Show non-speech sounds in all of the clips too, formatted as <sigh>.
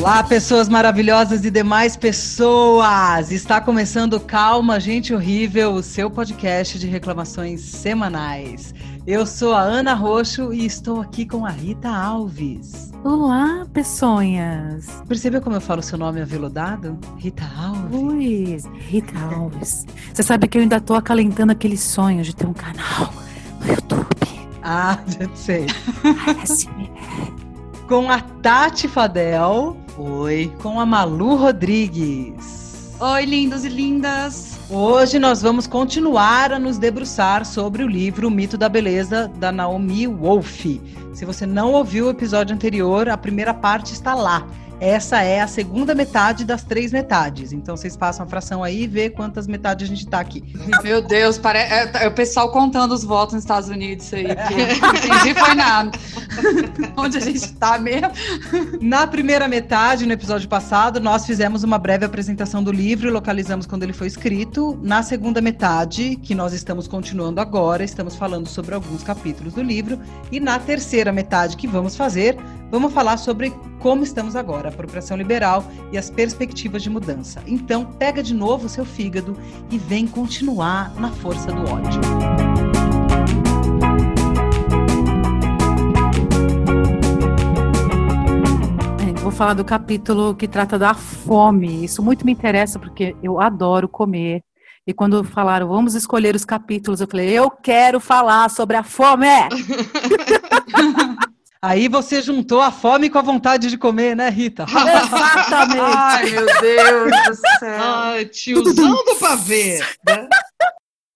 Olá, pessoas maravilhosas e demais pessoas! Está começando Calma, Gente Horrível, o seu podcast de reclamações semanais. Eu sou a Ana Roxo e estou aqui com a Rita Alves. Olá, peçonhas! Percebeu como eu falo seu nome aveludado? Rita Alves. Ui, Rita Alves. Você sabe que eu ainda estou acalentando aquele sonho de ter um canal. <laughs> Ah, já sei. ASMR. Com a Tati Fadel. Oi. Com a Malu Rodrigues. Oi, lindos e lindas! Hoje nós vamos continuar a nos debruçar sobre o livro O Mito da Beleza, da Naomi Wolf. Se você não ouviu o episódio anterior, a primeira parte está lá. Essa é a segunda metade das três metades. Então vocês passam a fração aí e vê quantas metades a gente tá aqui. <laughs> Meu Deus, pare... é, é o pessoal contando os votos nos Estados Unidos aí. que entendi foi nada. <laughs> Onde a gente tá mesmo? Na primeira metade, no episódio passado, nós fizemos uma breve apresentação do livro e localizamos quando ele foi escrito. Na segunda metade, que nós estamos continuando agora, estamos falando sobre alguns capítulos do livro. E na terceira metade que vamos fazer, vamos falar sobre como estamos agora, a apropriação liberal e as perspectivas de mudança. Então, pega de novo o seu fígado e vem continuar na força do ódio. É, Vou falar do capítulo que trata da fome. Isso muito me interessa porque eu adoro comer. E quando falaram, vamos escolher os capítulos, eu falei, eu quero falar sobre a fome. <laughs> Aí você juntou a fome com a vontade de comer, né, Rita? <laughs> Exatamente. Ai, meu Deus do céu. Ai, tiozão do pavê. né?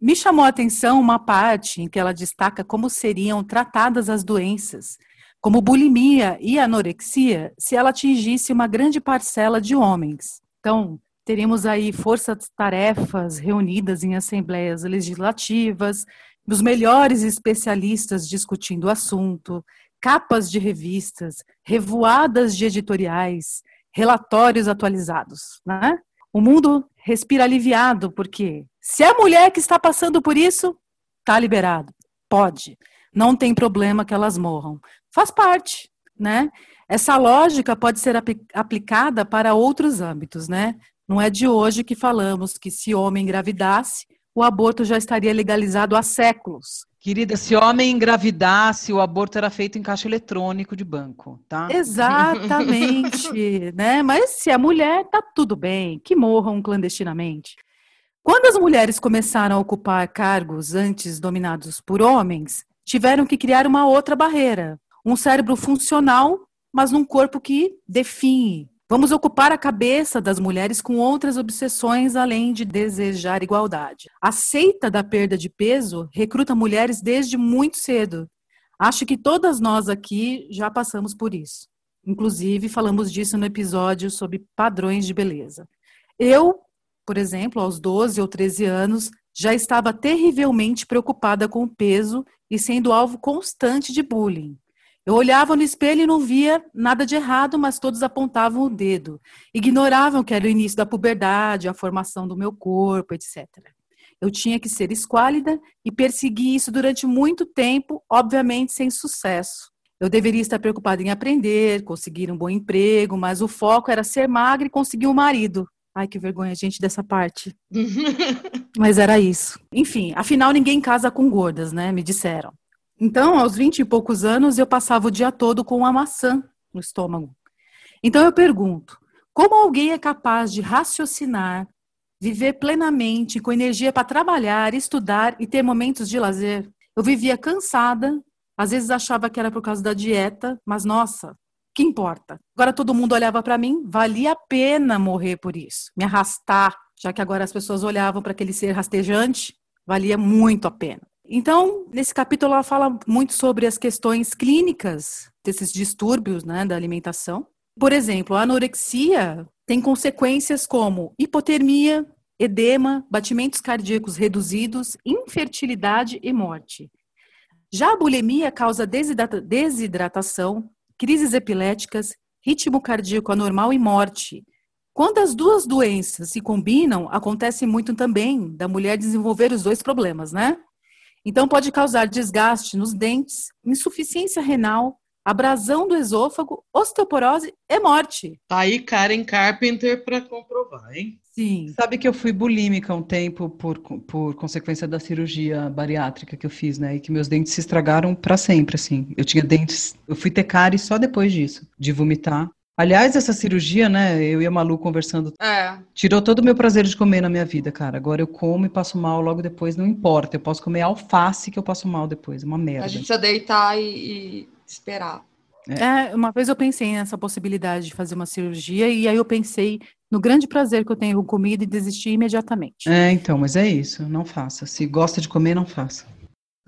Me chamou a atenção uma parte em que ela destaca como seriam tratadas as doenças, como bulimia e anorexia, se ela atingisse uma grande parcela de homens. Então, teríamos aí forças-tarefas reunidas em assembleias legislativas, os melhores especialistas discutindo o assunto, capas de revistas, revoadas de editoriais, relatórios atualizados, né? O mundo respira aliviado, porque se é mulher que está passando por isso, tá liberado. Pode. Não tem problema que elas morram. Faz parte, né? Essa lógica pode ser apli- aplicada para outros âmbitos, né? Não é de hoje que falamos que se homem engravidasse, o aborto já estaria legalizado há séculos. Querida, se homem engravidasse, o aborto era feito em caixa eletrônico de banco, tá? Exatamente, <laughs> né? Mas se é mulher, tá tudo bem, que morram clandestinamente. Quando as mulheres começaram a ocupar cargos antes dominados por homens, tiveram que criar uma outra barreira, um cérebro funcional, mas num corpo que define. Vamos ocupar a cabeça das mulheres com outras obsessões além de desejar igualdade. A seita da perda de peso recruta mulheres desde muito cedo. Acho que todas nós aqui já passamos por isso. Inclusive, falamos disso no episódio sobre padrões de beleza. Eu, por exemplo, aos 12 ou 13 anos, já estava terrivelmente preocupada com o peso e sendo alvo constante de bullying. Eu olhava no espelho e não via nada de errado, mas todos apontavam o dedo. Ignoravam que era o início da puberdade, a formação do meu corpo, etc. Eu tinha que ser esquálida e persegui isso durante muito tempo, obviamente sem sucesso. Eu deveria estar preocupada em aprender, conseguir um bom emprego, mas o foco era ser magra e conseguir um marido. Ai, que vergonha, gente, dessa parte. <laughs> Mas era isso. Enfim, afinal, ninguém casa com gordas, né? Me disseram. Então, aos 20 e poucos anos, eu passava o dia todo com uma maçã no estômago. Então, eu pergunto: como alguém é capaz de raciocinar, viver plenamente, com energia para trabalhar, estudar e ter momentos de lazer? Eu vivia cansada, às vezes achava que era por causa da dieta, mas nossa, que importa? Agora todo mundo olhava para mim, valia a pena morrer por isso, me arrastar, já que agora as pessoas olhavam para aquele ser rastejante, valia muito a pena. Então, nesse capítulo, ela fala muito sobre as questões clínicas desses distúrbios né, da alimentação. Por exemplo, a anorexia tem consequências como hipotermia, edema, batimentos cardíacos reduzidos, infertilidade e morte. Já a bulimia causa desidrata desidratação, crises epiléticas, ritmo cardíaco anormal e morte. Quando as duas doenças se combinam, acontece muito também da mulher desenvolver os dois problemas, né? Então pode causar desgaste nos dentes, insuficiência renal, abrasão do esôfago, osteoporose e morte. Tá aí Karen Carpenter para comprovar, hein? Sim. Sabe que eu fui bulímica um tempo por, por consequência da cirurgia bariátrica que eu fiz, né? E que meus dentes se estragaram para sempre, assim. Eu tinha dentes, eu fui ter cárie só depois disso, de vomitar. Aliás, essa cirurgia, né? Eu e a Malu conversando, É. tirou todo o meu prazer de comer na minha vida, cara. Agora eu como e passo mal logo depois, não importa. Eu posso comer alface que eu passo mal depois, é uma merda. A gente precisa deitar e, e esperar. É, uma vez eu pensei nessa possibilidade de fazer uma cirurgia e aí eu pensei no grande prazer que eu tenho com comida e desisti imediatamente. É, então, mas é isso, não faça. Se gosta de comer, não faça.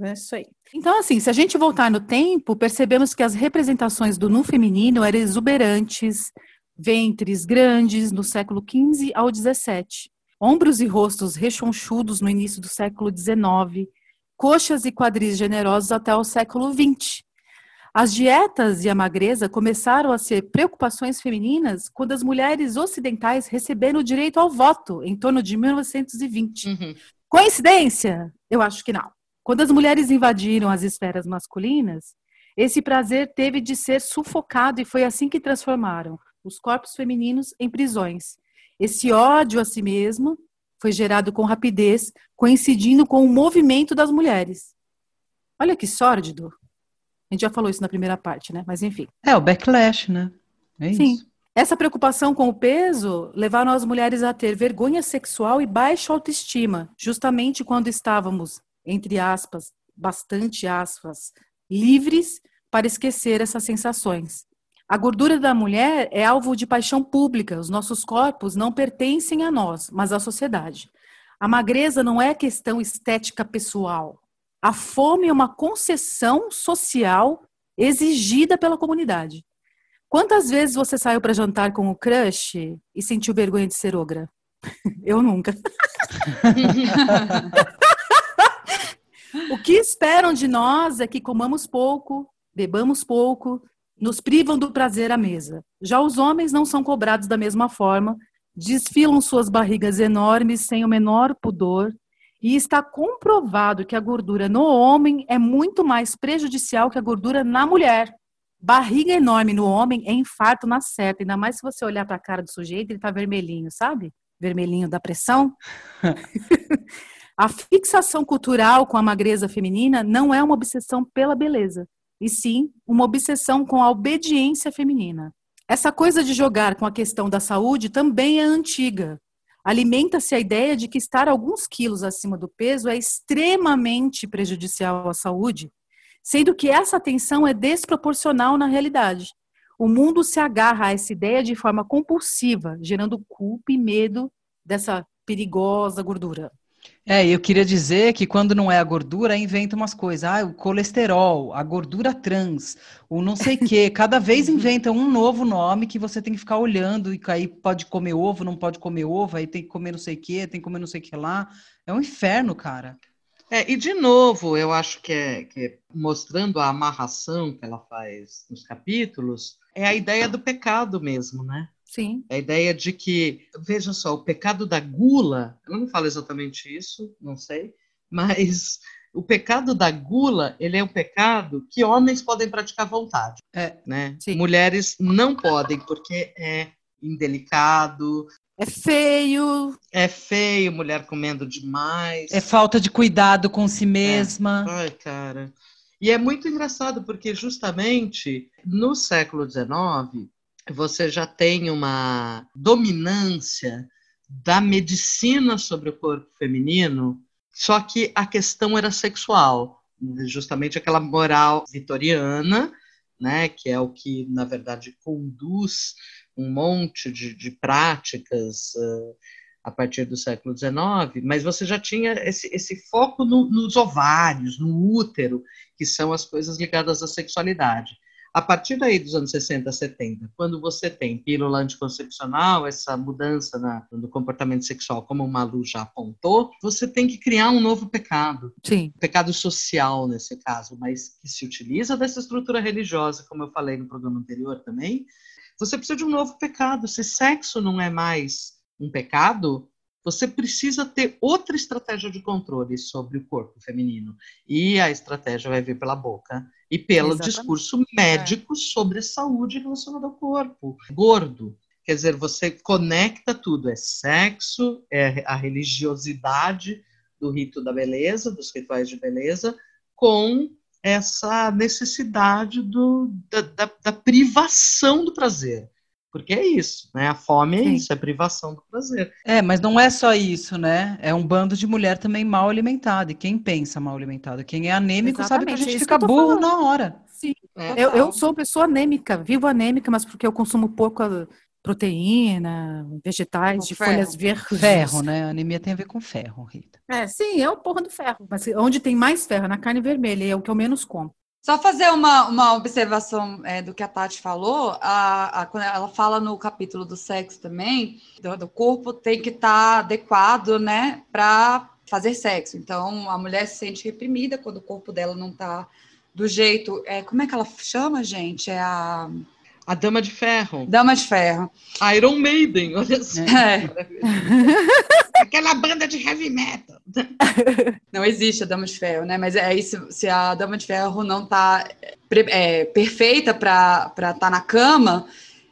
É isso aí. Então, assim, se a gente voltar no tempo, percebemos que as representações do nu feminino eram exuberantes, ventres grandes no século XV ao XVII, ombros e rostos rechonchudos no início do século XIX, coxas e quadris generosos até o século XX. As dietas e a magreza começaram a ser preocupações femininas quando as mulheres ocidentais receberam o direito ao voto, em torno de 1920. Uhum. Coincidência? Eu acho que não. Quando as mulheres invadiram as esferas masculinas, esse prazer teve de ser sufocado e foi assim que transformaram os corpos femininos em prisões. Esse ódio a si mesmo foi gerado com rapidez, coincidindo com o movimento das mulheres. Olha que sórdido. A gente já falou isso na primeira parte, né? Mas enfim. É o backlash, né? É Sim. isso. Essa preocupação com o peso levaram as mulheres a ter vergonha sexual e baixa autoestima, justamente quando estávamos, entre aspas, bastante aspas, livres para esquecer essas sensações. A gordura da mulher é alvo de paixão pública. Os nossos corpos não pertencem a nós, mas à sociedade. A magreza não é questão estética pessoal. A fome é uma concessão social exigida pela comunidade. Quantas vezes você saiu para jantar com o crush e sentiu vergonha de ser ogra? <laughs> Eu nunca. <laughs> o que esperam de nós é que comamos pouco, bebamos pouco, nos privam do prazer à mesa. Já os homens não são cobrados da mesma forma, desfilam suas barrigas enormes sem o menor pudor, e está comprovado que a gordura no homem é muito mais prejudicial que a gordura na mulher. Barriga enorme no homem é infarto na certa, ainda mais se você olhar para a cara do sujeito, ele tá vermelhinho, sabe? Vermelhinho da pressão. <laughs> a fixação cultural com a magreza feminina não é uma obsessão pela beleza, e sim uma obsessão com a obediência feminina. Essa coisa de jogar com a questão da saúde também é antiga. Alimenta-se a ideia de que estar alguns quilos acima do peso é extremamente prejudicial à saúde, sendo que essa atenção é desproporcional na realidade. O mundo se agarra a essa ideia de forma compulsiva, gerando culpa e medo dessa perigosa gordura. É, eu queria dizer que quando não é a gordura, inventa umas coisas. Ah, o colesterol, a gordura trans, o não sei o quê. <laughs> Cada vez inventa um novo nome que você tem que ficar olhando e aí pode comer ovo, não pode comer ovo, aí tem que comer não sei o quê, tem que comer não sei o que lá. É um inferno, cara. É, e de novo, eu acho que é, que é mostrando a amarração que ela faz nos capítulos, é a ideia do pecado mesmo, né? Sim. A ideia de que, veja só, o pecado da gula, eu não falo exatamente isso, não sei, mas o pecado da gula, ele é um pecado que homens podem praticar à vontade, É. né? Sim. Mulheres não podem, porque é indelicado, É feio. é feio, mulher comendo demais. É falta de cuidado com si mesma. Ai, cara. E é muito engraçado, porque justamente no século XIX, você já tem uma dominância da medicina sobre o corpo feminino, só que a questão era sexual, justamente aquela moral vitoriana, né, que é o que, na verdade, conduz um monte de, de práticas uh, a partir do século XIX, mas você já tinha esse, esse foco no, nos ovários, no útero, que são as coisas ligadas à sexualidade. A partir daí dos anos 60, 70, quando você tem pílula anticoncepcional, essa mudança na, no comportamento sexual, como o Malu já apontou, você tem que criar um novo pecado. Sim. Pecado social, nesse caso, mas que se utiliza dessa estrutura religiosa, como eu falei no programa anterior também. Você precisa de um novo pecado. Se sexo não é mais um pecado, você precisa ter outra estratégia de controle sobre o corpo feminino. E a estratégia vai vir pela boca e pelo Exatamente. discurso médico sobre saúde relacionada ao corpo. Gordo. Quer dizer, você conecta tudo, é sexo, é a religiosidade do rito da beleza, dos rituais de beleza, com essa necessidade do, da, da, da privação do prazer. Porque é isso, né? A fome é Sim. isso, é privação do prazer. É, mas não é só isso, né? É um bando de mulher também mal alimentada. E quem pensa mal alimentado? Quem é anêmico sabe que a Exatamente, é gente isso fica burro falando. na hora. Sim. É. Eu, eu sou pessoa anêmica, vivo anêmica, mas porque eu consumo pouca proteína, vegetais Com de ferro. folhas verdes. Ferro, né? Anemia tem a ver com ferro, Rita. É, sim, é o porra do ferro. Mas onde tem mais ferro? Na carne vermelha, é o que eu menos como. Só fazer uma, uma observação é, do que a Tati falou, a, a- quando ela fala no capítulo do sexo também, do, do corpo tem que estar adequado, né, para fazer sexo. Então, a mulher se sente reprimida quando o corpo dela não está do jeito. É, como é que ela chama, gente? É a A Dama de Ferro, Dama de Ferro. Iron Maiden, olha só. É, <laughs> Aquela banda de heavy metal. <laughs> não existe a Dama de Ferro, né? Mas é isso, se a Dama de Ferro não está perfeita para estar na cama,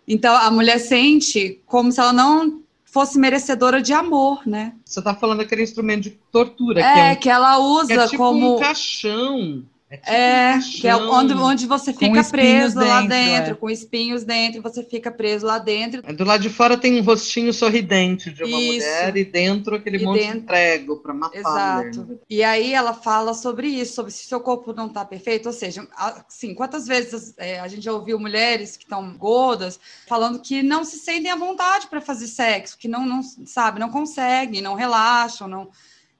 então a mulher sente como se ela não fosse merecedora de amor, né? Você está falando daquele instrumento de tortura, que É, é, um, que ela que usa é tipo como. um caixão. É, tipo É, um que é onde, onde você fica preso lá dentro, dentro, é. com espinhos dentro, você fica preso lá dentro. Do lado de fora tem um rostinho sorridente de uma Isso. mulher e dentro aquele E monte dentro- de prego para matar. Exato. E aí ela fala sobre isso, sobre se seu corpo não está perfeito, ou seja, assim, quantas vezes é, a gente já ouviu mulheres que estão gordas falando que não se sentem à vontade para fazer sexo, que não, não sabe, não conseguem, não relaxam, não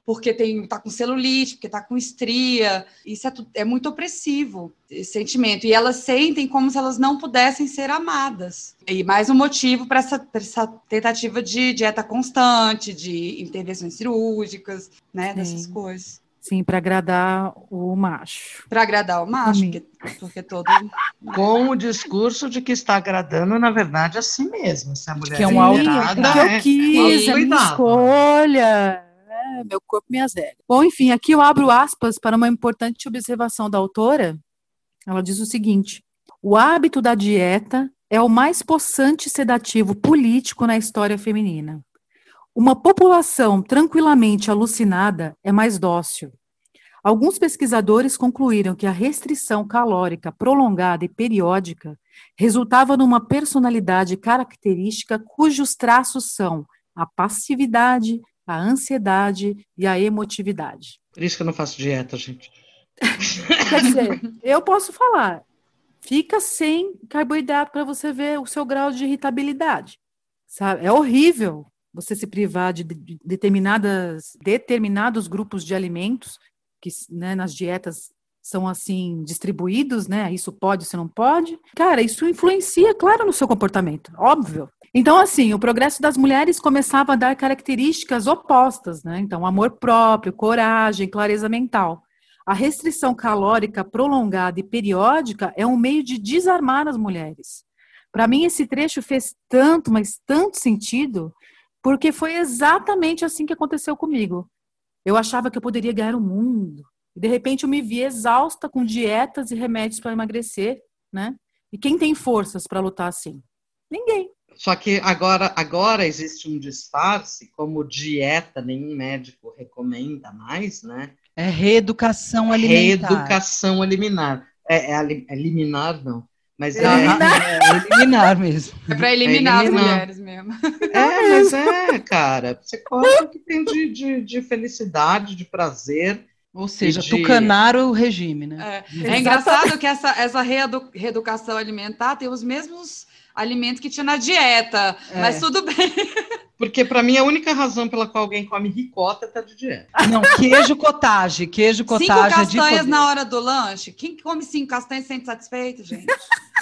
porque tem tá com celulite, porque tá com estria. Isso é, é muito opressivo, esse sentimento. E elas sentem como se elas não pudessem ser amadas. E mais um motivo para essa, pra essa tentativa de dieta constante, de intervenções cirúrgicas, né, dessas Sim. coisas. Sim, para agradar o macho. Para agradar o macho, porque, porque todo. Com o discurso de que está agradando, na verdade, a si mesmo. Se a mulher Que é um auto- é que eu é- quis, é minha autocuidado. escolha. Meu corpo, minhas regras. Bom, enfim, aqui eu abro aspas para uma importante observação da autora. Ela diz o seguinte: o hábito da dieta é o mais possante sedativo político na história feminina. Uma população tranquilamente alucinada é mais dócil. Alguns pesquisadores concluíram que a restrição calórica prolongada e periódica resultava numa personalidade característica cujos traços são a passividade, a ansiedade e a emotividade. Por isso que eu não faço dieta, gente. <laughs> Quer dizer, eu posso falar, fica sem carboidrato para você ver o seu grau de irritabilidade. Sabe? É horrível você se privar de, de determinadas, determinados grupos de alimentos que né, nas dietas são assim distribuídos, né? Isso pode, isso não pode. Cara, isso influencia, claro, no seu comportamento, óbvio. Então, assim, o progresso das mulheres começava a dar características opostas, né? Então, amor próprio, coragem, clareza mental. A restrição calórica prolongada e periódica é um meio de desarmar as mulheres. Para mim, esse trecho fez tanto, mas tanto sentido, porque foi exatamente assim que aconteceu comigo. Eu achava que eu poderia ganhar o mundo. E de repente eu me vi exausta com dietas e remédios para emagrecer, né? E quem tem forças para lutar assim? Ninguém. Só que agora, agora existe um disfarce, como dieta nenhum médico recomenda mais, né? É reeducação alimentar. Reeducação eliminar. É, é é liminar, não. Mas é, É, eliminar mesmo. É para eliminar as eliminar. mulheres mesmo. é, mas é, cara. Você come o que tem de, de, de felicidade, de prazer. Ou seja, de- tucanar o regime, né? É, é engraçado que essa, essa reedu- reeducação alimentar tem os mesmos alimentos que tinha na dieta, É. mas tudo bem. <laughs> Porque, para mim, a única razão pela qual alguém come ricota é estar de dieta. Não, queijo cottage. Queijo Cinco cottage é de castanhas poder. na hora do lanche. Quem que come cinco castanhas sente satisfeito, gente? <laughs>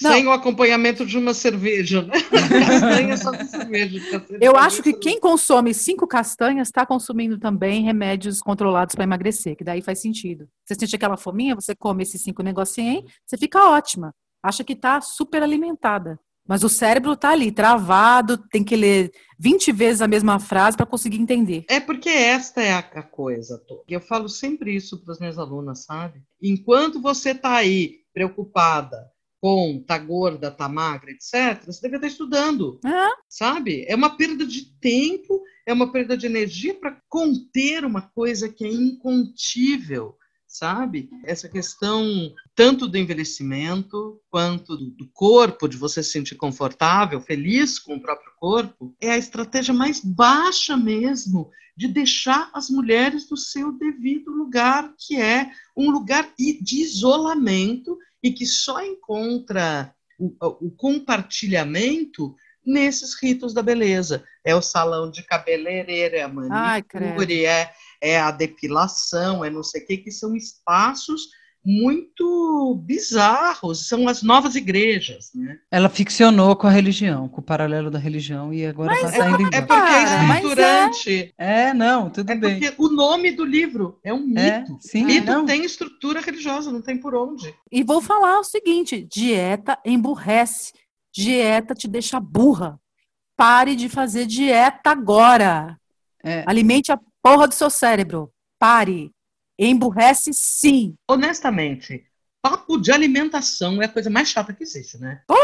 Não. Sem o acompanhamento de uma cerveja, né? <laughs> Castanha só com cerveja. Eu pra acho que quem consome cinco castanhas está consumindo também remédios controlados para emagrecer, que daí faz sentido. Você sente aquela fominha, você come esses cinco negocinhos você fica ótima. Acha que está super alimentada. Mas o cérebro tá ali, travado, tem que ler 20 vezes a mesma frase para conseguir entender. É porque esta é a, coisa. Tô. Eu falo sempre isso para as minhas alunas, sabe? Enquanto você tá aí preocupada com tá gorda, tá magra, etc., você deve estar estudando, É. sabe? É uma perda de tempo, é uma perda de energia para conter uma coisa que é incontível, sabe? Essa questão tanto do envelhecimento quanto do, corpo, de você se sentir confortável, feliz com o próprio corpo, é a estratégia mais baixa mesmo de deixar as mulheres no seu devido lugar, que é um lugar de isolamento e que só encontra o, o compartilhamento nesses ritos da beleza. É o salão de cabeleireiro, é a Ai, manicure, é, é a depilação, é não sei o que, que são espaços muito bizarros, são as novas igrejas, né? Ela ficcionou com a religião, com o paralelo da religião, e agora Mas tá indo É porque é mas é. estruturante. É, não, tudo É bem. porque o nome do livro é um É, mito. sim, mito não. tem estrutura religiosa, não tem por onde. E vou falar o seguinte: dieta emburrece. Dieta te deixa burra. Pare de fazer dieta agora. É. Alimente a porra do seu cérebro. Pare. Emburrece sim. Honestamente, papo de alimentação é a coisa mais chata que existe, né? Porra!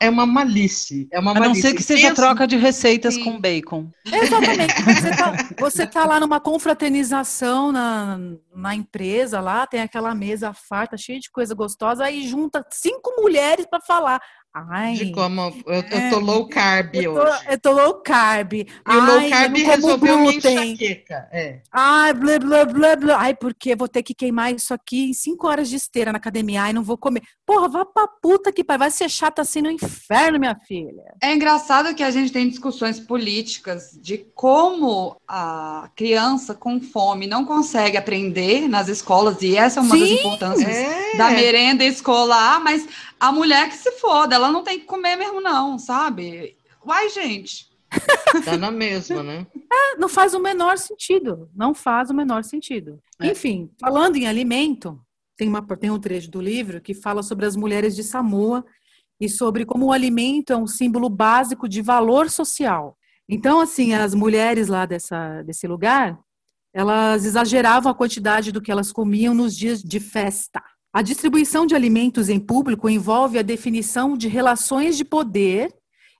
É uma malícia. É uma A não malícia. ser que seja Pensa- troca de receitas Sim. com bacon. Exatamente. <laughs> Você tá, você tá lá numa confraternização na, na empresa, lá tem aquela mesa farta, cheia de coisa gostosa, aí junta cinco mulheres para falar. Ai, De como eu, eu É. tô low carb eu tô, hoje. eu tô low carb. E Ai, low eu carb resolveu minha glúten. enxaqueca. É. Ai, blá, blá, blá, blá. Ai, porque vou ter que queimar isso aqui em cinco horas de esteira na academia. Ai, não vou comer. Porra, vá pra puta que pai. Vai ser chata assim no inferno, minha filha. É engraçado que a gente tem discussões políticas de como a criança com fome não consegue aprender nas escolas, e essa é uma das Sim. importâncias É. da merenda escolar, mas a mulher que se foda, ela não tem que comer mesmo, não, sabe? Uai, gente. Tá na mesma, né? Não faz o menor sentido. Não faz o menor sentido. É. Enfim, falando em alimento, tem, uma, tem um trecho do livro que fala sobre as mulheres de Samoa e sobre como o alimento é um símbolo básico de valor social. Então, assim, as mulheres lá dessa, desse lugar, elas exageravam a quantidade do que elas comiam nos dias de festa. A distribuição de alimentos em público envolve a definição de relações de poder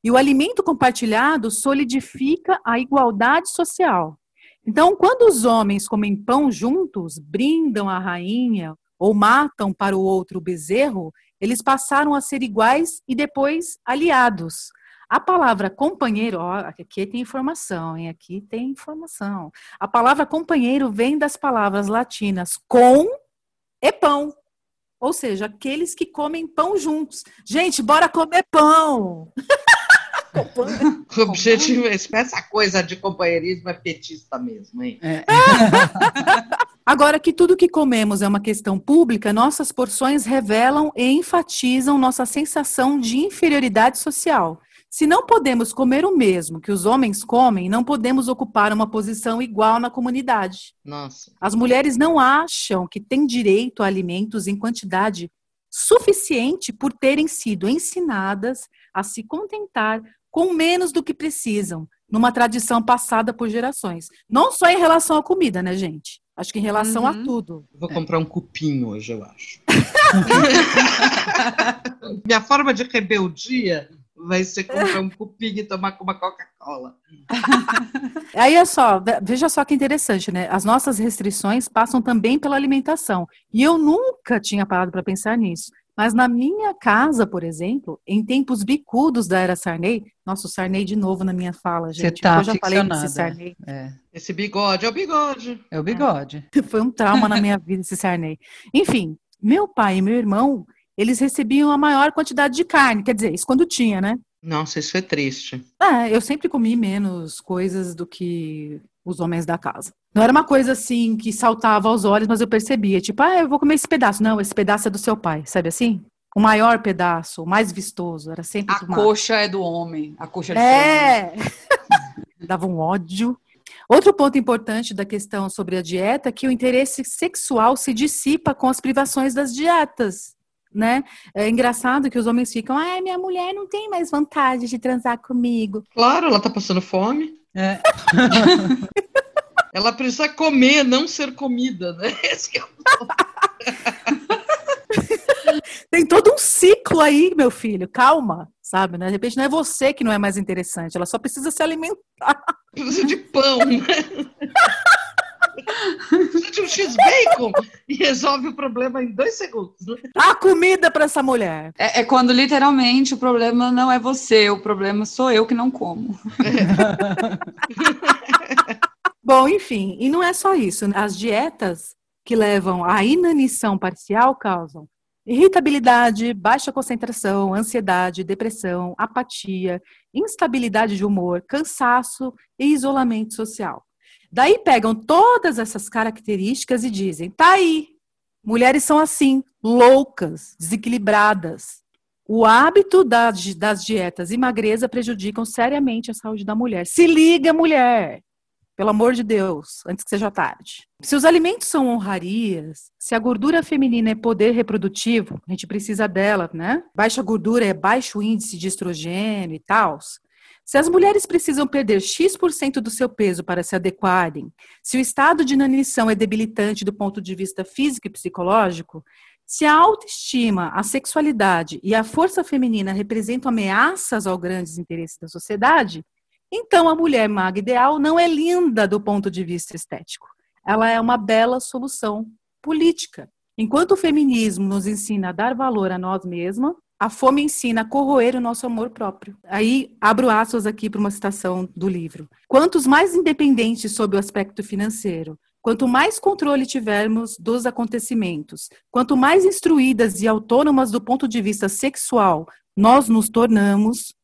e o alimento compartilhado solidifica a igualdade social. Então, quando os homens comem pão juntos, brindam a rainha ou matam para o outro o bezerro, eles passaram a ser iguais e depois aliados. A palavra companheiro, ó, aqui tem informação, hein? Aqui tem informação. A palavra companheiro vem das palavras latinas com e pão. Ou seja, aqueles que comem pão juntos. Gente, bora comer pão! <laughs> O objetivo é essa coisa de companheirismo é petista mesmo, hein? É. <laughs> Agora que tudo que comemos é uma questão pública, nossas porções revelam e enfatizam nossa sensação de inferioridade social. Se não podemos comer o mesmo que os homens comem, não podemos ocupar uma posição igual na comunidade. Nossa. As mulheres não acham que têm direito a alimentos em quantidade suficiente por terem sido ensinadas a se contentar com menos do que precisam, numa tradição passada por gerações. Não só em relação à comida, né, gente? Acho que em relação a Uhum. tudo. Vou comprar um cupim hoje, eu acho. <laughs> Minha forma de rebeldia vai ser comprar um <laughs> cupim e tomar com uma Coca-Cola. <laughs> Aí é só, ve- veja só que interessante, né? As nossas restrições passam também pela alimentação. E eu nunca tinha parado para pensar nisso. Mas na minha casa, por exemplo, em tempos bicudos da era Sarney, nossa, o Sarney de novo na minha fala, Você gente. tá eu já falei desse. Sarney. É, Esse bigode é o bigode. é o bigode. <laughs> Foi um trauma na minha vida esse Sarney. Enfim, meu pai e meu irmão, eles recebiam a maior quantidade de carne. Quer dizer, isso quando tinha, né? Nossa, isso é triste. É, eu sempre comi menos coisas do que os homens da casa. Não era uma coisa assim que saltava aos olhos, mas eu percebia, tipo, ah, eu vou comer esse pedaço. Não, esse pedaço é do seu pai, sabe assim? O maior pedaço, o mais vistoso, era sempre A do coxa é do homem. A coxa de É! <laughs> Dava um ódio. Outro ponto importante da questão sobre a dieta é que o interesse sexual se dissipa com as privações das dietas. Né? É engraçado que os homens ficam, ah, minha mulher não tem mais vontade de transar comigo. Claro, ela tá passando fome. É. <laughs> ela precisa comer, não ser comida, né? <laughs> Esse é o... Tem todo um ciclo aí, meu filho. Calma, sabe? Né? De repente não é você que não é mais interessante, ela só precisa se alimentar. Precisa de pão, né? <laughs> Precisa de um X-Bacon e resolve o problema em dois segundos. Né? Dá comida para essa mulher. É, é, quando literalmente o problema não é você, o problema sou eu que não como. É. <laughs> Bom, enfim, e não é só isso. Né? As dietas que levam à inanição parcial causam irritabilidade, baixa concentração, ansiedade, depressão, apatia, instabilidade de humor, cansaço e isolamento social. Daí pegam todas essas características e dizem: tá aí, mulheres são assim, loucas, desequilibradas. O hábito das, das dietas e magreza prejudicam seriamente a saúde da mulher. Se liga, mulher! Pelo amor de Deus, antes que seja tarde. Se os alimentos são honrarias, se a gordura feminina é poder reprodutivo, a gente precisa dela, né? Baixa gordura é baixo índice de estrogênio e tal. Se as mulheres precisam perder X% do seu peso para se adequarem, se o estado de inanição é debilitante do ponto de vista físico e psicológico, se a autoestima, a sexualidade e a força feminina representam ameaças ao grandes interesses da sociedade, então, a mulher maga ideal não é linda do ponto de vista estético. Ela é uma bela solução política. Enquanto o feminismo nos ensina a dar valor a nós mesmas, a fome ensina a corroer o nosso amor próprio. Aí abro aspas aqui para uma citação do livro. Quantos mais independentes sob o aspecto financeiro, quanto mais controle tivermos dos acontecimentos, quanto mais instruídas e autônomas do ponto de vista sexual nós nos tornamos,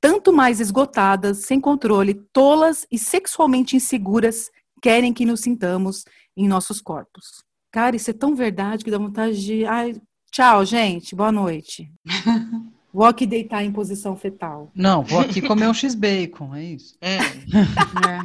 tanto mais esgotadas, sem controle, tolas e sexualmente inseguras querem que nos sintamos em nossos corpos. Cara, isso é tão verdade que dá vontade de. Ai, tchau, gente, boa noite. <laughs> Vou aqui deitar em posição fetal. Não, vou aqui <laughs> comer um X-Bacon, é isso. É. <laughs> é.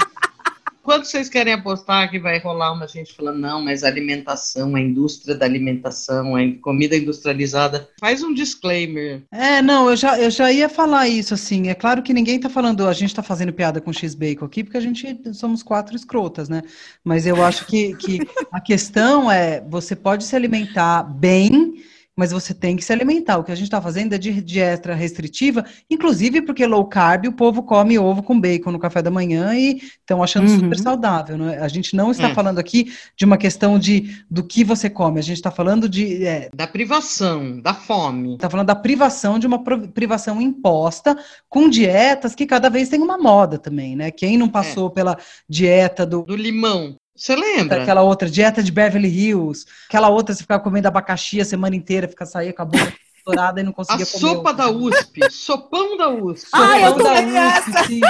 Quando vocês querem apostar que vai rolar uma gente falando, não, mas a alimentação, a indústria da alimentação, a comida industrializada, faz um disclaimer. É, não, eu já, eu já ia falar isso, assim. É claro que ninguém tá falando, a gente tá fazendo piada com X-Bacon aqui, porque a gente somos quatro escrotas, né? Mas eu acho que, que a questão é, você pode se alimentar bem mas você tem que se alimentar. O que a gente está fazendo é de dieta restritiva, inclusive porque low carb o povo come ovo com bacon no café da manhã e estão achando uhum. super saudável. Né? A gente não está é. falando aqui de uma questão de do que você come, a gente está falando de. É, da privação, da fome. Está falando da privação de uma privação imposta com dietas que cada vez tem uma moda também, né? Quem não passou é. pela dieta do, do limão. Você lembra? Aquela outra, dieta de Beverly Hills. Aquela outra, você ficava comendo abacaxi a semana inteira, fica sair com a boca <laughs> estourada e não conseguia a comer. A sopa da USP. Sopão da USP. Ah, eu da USP,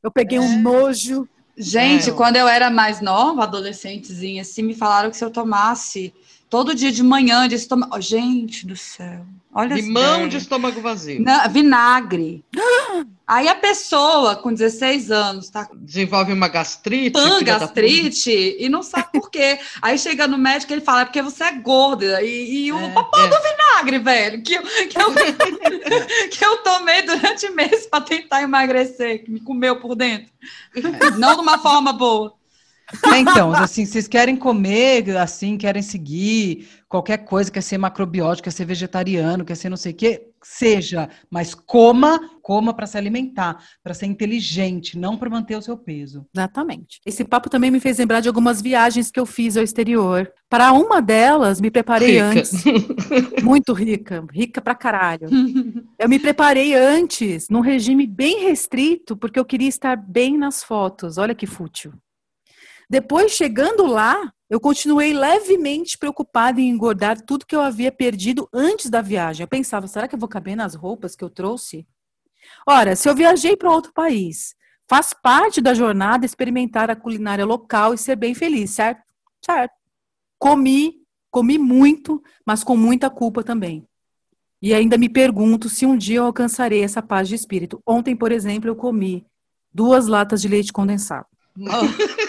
Eu peguei é. um nojo. Gente, é. quando eu era mais nova, adolescentezinha, assim, me falaram que se eu tomasse todo dia de manhã de estômago. Oh, gente do céu. Olha Limão de estômago vazio. Não, vinagre. <gasps> Aí a pessoa com 16 anos tá desenvolve uma gastrite, pan gastrite e não sabe por quê. Aí chega no médico ele fala é porque você é gorda e, e o é, papai é. do vinagre, velho, que que eu, <laughs> <laughs> que eu tomei durante meses para tentar emagrecer, que me comeu por dentro. Não de uma forma boa. É, então, assim, vocês querem comer, assim, querem seguir qualquer coisa, quer ser macrobiótico, quer ser vegetariano, quer ser não sei o quê, seja, mas coma, coma para se alimentar, para ser inteligente, não para manter o seu peso. Exatamente. Esse papo também me fez lembrar de algumas viagens que eu fiz ao exterior. Para uma delas, me preparei rica. antes. <laughs> Muito rica, rica pra caralho. Eu me preparei antes, num regime bem restrito, porque eu queria estar bem nas fotos. Olha que fútil. Depois, chegando lá, eu continuei levemente preocupada em engordar tudo que eu havia perdido antes da viagem. Eu pensava, será que eu vou caber nas roupas que eu trouxe? Ora, se eu viajei para outro país, faz parte da jornada experimentar a culinária local e ser bem feliz, certo? Certo. Comi, comi muito, mas com muita culpa também. E ainda me pergunto se um dia eu alcançarei essa paz de espírito. Ontem, por exemplo, eu comi duas latas de leite condensado. <laughs>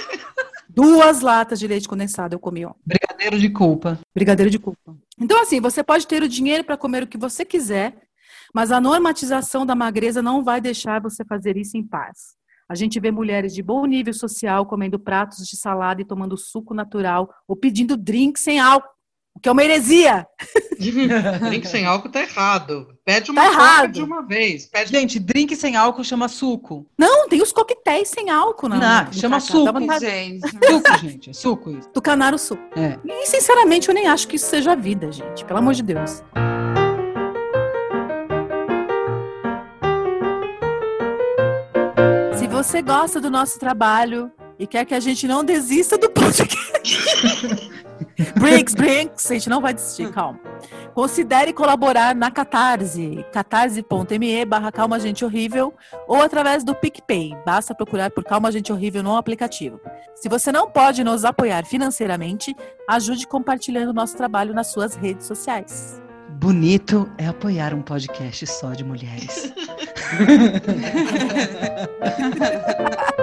Duas latas de leite condensado eu comi ontem. Brigadeiro de culpa. Brigadeiro de culpa. Então, assim, você pode ter o dinheiro para comer o que você quiser, mas a normatização da magreza não vai deixar você fazer isso em paz. A gente vê mulheres de bom nível social comendo pratos de salada e tomando suco natural ou pedindo drink sem álcool, o que é uma heresia. <laughs> drink sem álcool tá errado. Pede uma Tá errado. de uma vez. Pede Gente, drink sem álcool chama suco. Não, tem os coquetéis sem álcool, não. Não, chama suco. Dá vontade Gente, Suco, gente, é suco isso. do canar o suco. É. E, sinceramente, eu nem acho que isso seja vida, gente. Pelo amor de Deus. Se você gosta do nosso trabalho e quer que a gente não desista do podcast. <laughs> Brinks, Brinks, a gente não vai desistir, calma. Considere colaborar na Catarse, catarse.me barra Calma Gente Horrível ou através do PicPay. Basta procurar por Calma Gente Horrível no aplicativo. Se você não pode nos apoiar financeiramente, ajude compartilhando nosso trabalho nas suas redes sociais. Bonito é apoiar um podcast só de mulheres. <laughs>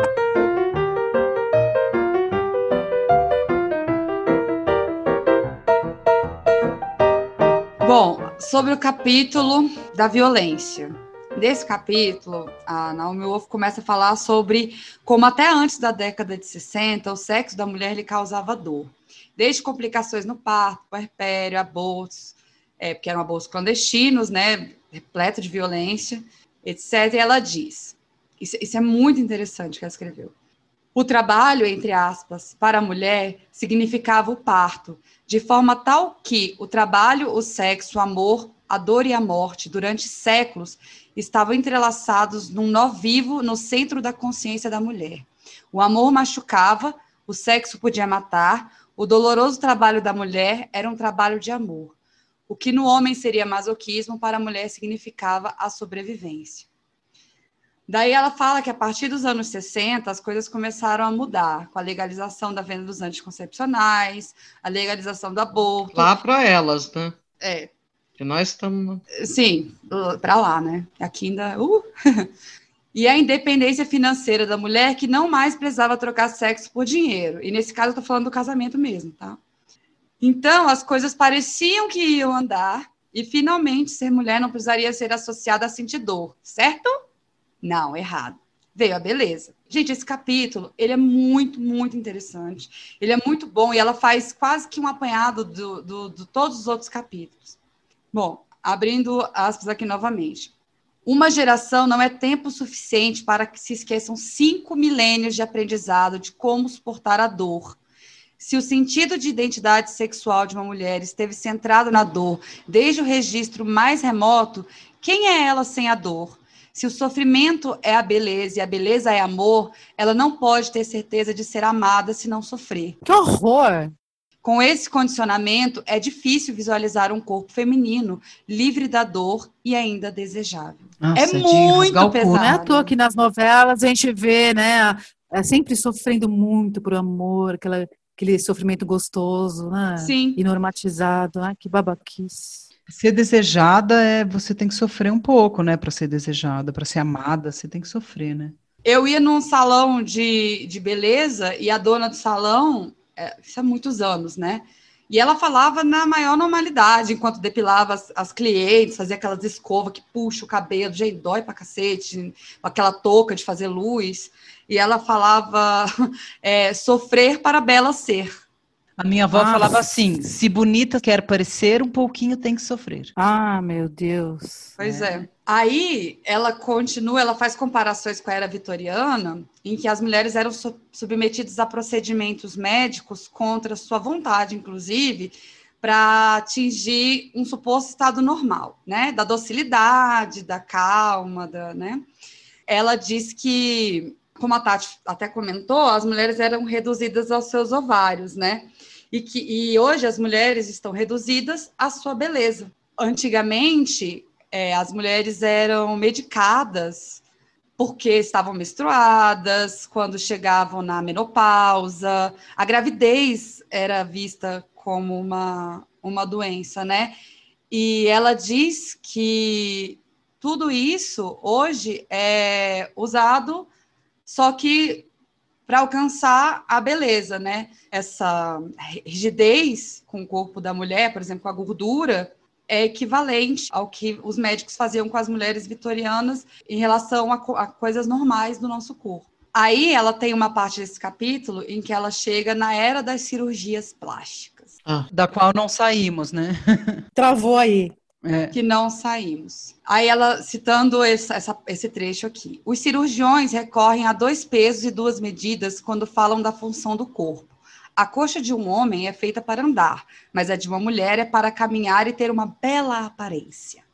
Bom, sobre o capítulo da violência. Nesse capítulo, a Naomi Wolf começa a falar sobre como até antes da década de 60, o sexo da mulher lhe causava dor. Desde complicações no parto, puerpério, abortos, é, porque eram abortos clandestinos, né, repleto de violência, etc. E ela diz, isso, isso é muito interessante que ela escreveu, o trabalho, entre aspas, para a mulher significava o parto, de forma tal que o trabalho, o sexo, o amor, a dor e a morte, durante séculos, estavam entrelaçados num nó vivo no centro da consciência da mulher. O amor machucava, o sexo podia matar, o doloroso trabalho da mulher era um trabalho de amor. O que no homem seria masoquismo, para a mulher significava a sobrevivência. Daí ela fala que a partir dos anos 60 as coisas começaram a mudar, com a legalização da venda dos anticoncepcionais, a legalização do aborto. lá para elas, né? É, Que nós estamos. sim, para lá, né? Aqui ainda. Uh! <laughs> e a independência financeira da mulher que não mais precisava trocar sexo por dinheiro. E nesse caso eu tô falando do casamento mesmo, tá? Então as coisas pareciam que iam andar e finalmente ser mulher não precisaria ser associada a sentir dor, certo? Não, errado. Veio a beleza. Gente, esse capítulo, ele é muito, muito interessante. Ele é muito bom e ela faz quase que um apanhado de do, do, do todos os outros capítulos. Bom, abrindo aspas aqui novamente. Uma geração não é tempo suficiente para que se esqueçam cinco milênios de aprendizado de como suportar a dor. Se o sentido de identidade sexual de uma mulher esteve centrado na dor desde o registro mais remoto, quem é ela sem a dor? Se o sofrimento é a beleza e a beleza é amor, ela não pode ter certeza de ser amada se não sofrer. Que horror! Com esse condicionamento, é difícil visualizar um corpo feminino livre da dor e ainda desejável. Nossa, É muito pesado. Não é à toa que nas novelas a gente vê, né, é sempre sofrendo muito por amor, aquela, aquele sofrimento gostoso, né? Sim. E normatizado. Ai, que babaquice. Ser desejada é você tem que sofrer um pouco, né, para ser desejada, para ser amada, você tem que sofrer, né? Eu ia num salão de, de beleza e a dona do salão, é, isso há muitos anos, né? E ela falava na maior normalidade, enquanto depilava as, as clientes, fazia aquelas escovas que puxa o cabelo, gente, dói pra cacete, aquela touca de fazer luz. E ela falava <laughs> é, sofrer para bela ser. A minha avó Ah. falava assim: se bonita quer parecer, um pouquinho tem que sofrer. Ah, meu Deus. Pois é. Aí ela continua, ela faz comparações com a era vitoriana, em que as mulheres eram su- submetidas a procedimentos médicos contra sua vontade, inclusive, para atingir um suposto estado normal, né? Da docilidade, da calma, da, né? Ela diz que, como a Tati até comentou, as mulheres eram reduzidas aos seus ovários, né? E que e hoje as mulheres estão reduzidas à sua beleza. Antigamente, é, as mulheres eram medicadas porque estavam menstruadas, quando chegavam na menopausa. A gravidez era vista como uma, uma doença, né? E ela diz que tudo isso hoje é usado, só que para alcançar a beleza, né? Essa rigidez com o corpo da mulher, por exemplo, com a gordura, é equivalente ao que os médicos faziam com as mulheres vitorianas em relação a, a coisas normais do nosso corpo. Aí ela tem uma parte desse capítulo em que ela chega na era das cirurgias plásticas. Ah. Da qual não saímos, né? <laughs> Travou aí. É. Que não saímos. Aí ela, citando essa, esse trecho aqui. Os cirurgiões recorrem a dois pesos e duas medidas quando falam da função do corpo. A coxa de um homem é feita para andar, mas a de uma mulher é para caminhar e ter uma bela aparência.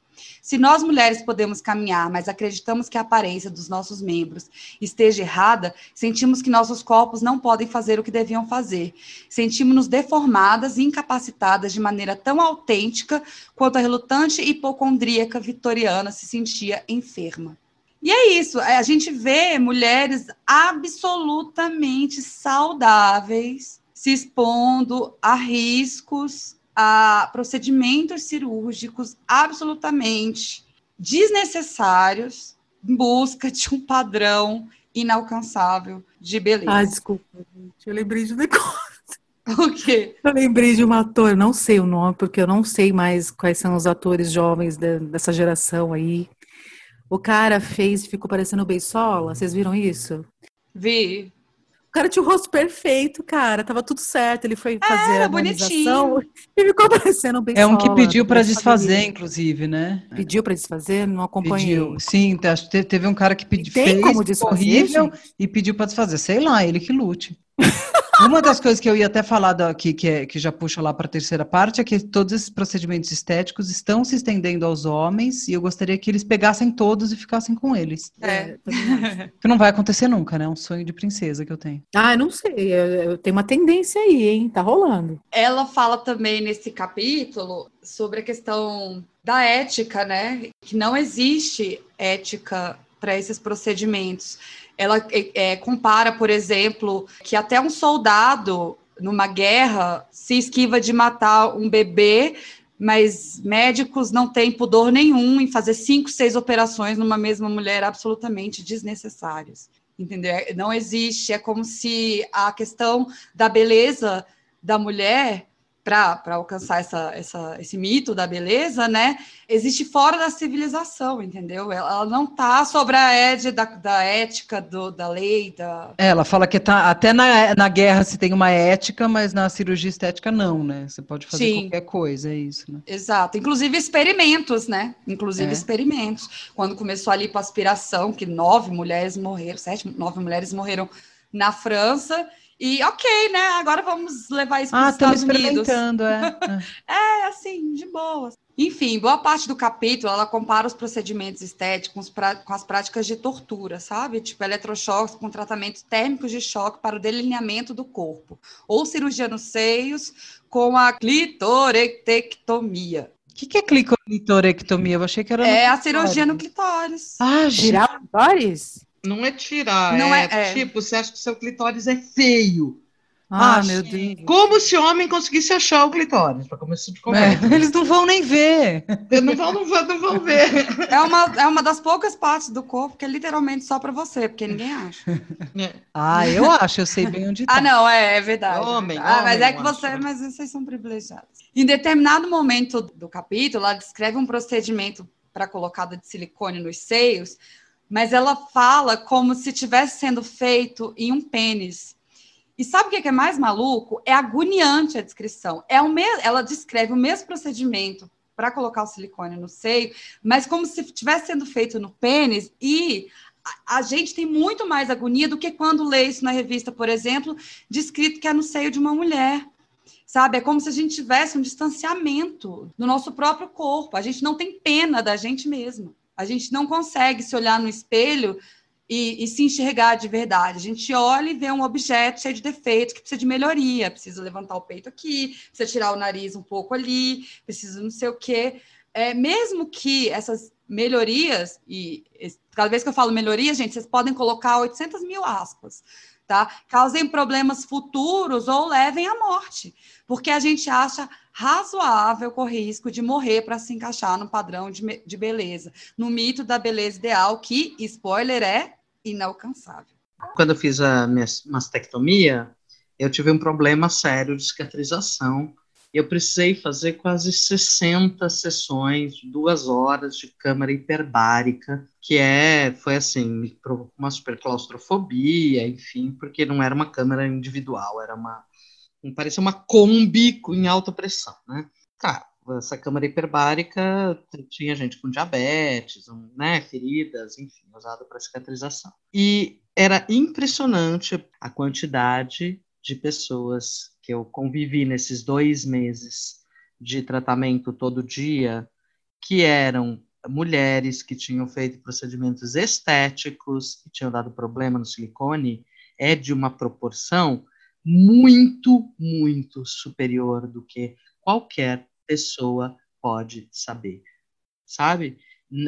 Se nós mulheres podemos caminhar, mas acreditamos que a aparência dos nossos membros esteja errada, sentimos que nossos corpos não podem fazer o que deviam fazer. Sentimos-nos deformadas e incapacitadas de maneira tão autêntica quanto a relutante hipocondríaca vitoriana se sentia enferma. E é isso, é, a gente vê mulheres absolutamente saudáveis se expondo a riscos a procedimentos cirúrgicos absolutamente desnecessários em busca de um padrão inalcançável de beleza. Ah, desculpa, gente. Eu lembrei de um negócio. <laughs> O quê? Eu lembrei de um ator, não sei o nome, porque eu não sei mais quais são os atores jovens de, dessa geração aí. O cara fez, ficou parecendo o Beisola, vocês viram isso? Vi. O cara tinha o rosto perfeito, cara. Tava tudo certo. Ele foi fazer é, a harmonização e ficou <laughs> parecendo bem É um que pediu para desfazer, inclusive, né? Pediu para desfazer? Não acompanhei. Pediu. Sim, teve um cara que pediu, fez como desfazer, horrível gente? e pediu para desfazer. Sei lá, ele que lute. <laughs> Uma das coisas que eu ia até falar aqui, que, é, que já puxa lá para a terceira parte, é que todos esses procedimentos estéticos estão se estendendo aos homens e eu gostaria que eles pegassem todos e ficassem com eles. É. <laughs> que não vai acontecer nunca, né? É um sonho de princesa que eu tenho. Ah, eu não sei. Eu, eu tenho uma tendência aí, hein? Tá rolando. Ela fala também nesse capítulo sobre a questão da ética, né? Que não existe ética para esses procedimentos. Ela é, é, compara, por exemplo, que até um soldado numa guerra se esquiva de matar um bebê, mas médicos não têm pudor nenhum em fazer cinco, seis operações numa mesma mulher absolutamente desnecessárias. Entendeu? Não existe, é como se a questão da beleza da mulher para alcançar essa, essa, esse mito da beleza, né, existe fora da civilização, entendeu? Ela não está sobre a égide da, da ética, do, da lei. Da... É, ela fala que tá, até na, na guerra se tem uma ética, mas na cirurgia estética não, né? Você pode fazer Sim. qualquer coisa, é isso, né? Exato. Inclusive experimentos, né? Inclusive é. experimentos. Quando começou a lipoaspiração, que nove mulheres morreram, sete, nove mulheres morreram na França, e ok, né? Agora vamos levar isso para os ah, Estados Unidos. É. <laughs> é, assim, de boa. Enfim, boa parte do capítulo ela compara os procedimentos estéticos com as práticas de tortura, sabe? Tipo, eletrochoques com tratamentos térmicos de choque para o delineamento do corpo. Ou cirurgia nos seios com a clitorectomia. O que, que é clitorectomia? Eu achei que era. É a cirurgia no clitóris. Ah, girar o clitóris? Não é tirar, não é, é, é, tipo, você acha que seu clitóris é feio. Ah, ah meu Deus. Como se homem conseguisse achar o clitóris, para começar de conversa. É, eles não vão nem ver. Não vão, não vão, não vão ver. É uma, é uma das poucas partes do corpo que é literalmente só para você, porque ninguém acha. É. Ah, eu acho, eu sei bem onde tá. Ah, não, é, é verdade. Homem, ah, homem, mas é que você, mas vocês são privilegiados. Em determinado momento do capítulo, ela descreve um procedimento para colocada de silicone nos seios, mas ela fala como se estivesse sendo feito em um pênis. E sabe o que é mais maluco? É agoniante a descrição. É o mesmo, ela descreve o mesmo procedimento para colocar o silicone no seio, mas como se estivesse sendo feito no pênis e a, gente tem muito mais agonia do que quando lê isso na revista, por exemplo, descrito que é no seio de uma mulher sabe? É como se a gente tivesse um distanciamento do nosso próprio corpo. A gente não tem pena da gente mesmo. A gente não consegue se olhar no espelho e, e, se enxergar de verdade. A gente olha e vê um objeto cheio de defeitos que precisa de melhoria, precisa levantar o peito aqui, precisa tirar o nariz um pouco ali, precisa não sei o quê. É, mesmo que essas melhorias, e cada vez que eu falo melhoria, gente, vocês podem colocar 800 mil aspas, tá? Causem problemas futuros ou levem à morte, porque a gente acha razoável com risco de morrer para se encaixar no padrão de, de beleza, no mito da beleza ideal, que, spoiler, é inalcançável. Quando eu fiz a minha mastectomia, eu tive um problema sério de cicatrização. Eu precisei fazer quase 60 sessões, duas horas de câmara hiperbárica, que é, foi assim, me provocou uma superclaustrofobia, enfim, porque não era uma câmara individual, era uma, parecia uma Kombi em alta pressão, né? Tá, essa câmara hiperbárica tinha gente com diabetes, né, feridas, enfim, usada para cicatrização. E era impressionante a quantidade de pessoas que eu convivi nesses dois meses de tratamento todo dia, que eram mulheres que tinham feito procedimentos estéticos, que tinham dado problema no silicone, é de uma proporção muito, muito superior do que qualquer pessoa pode saber, sabe?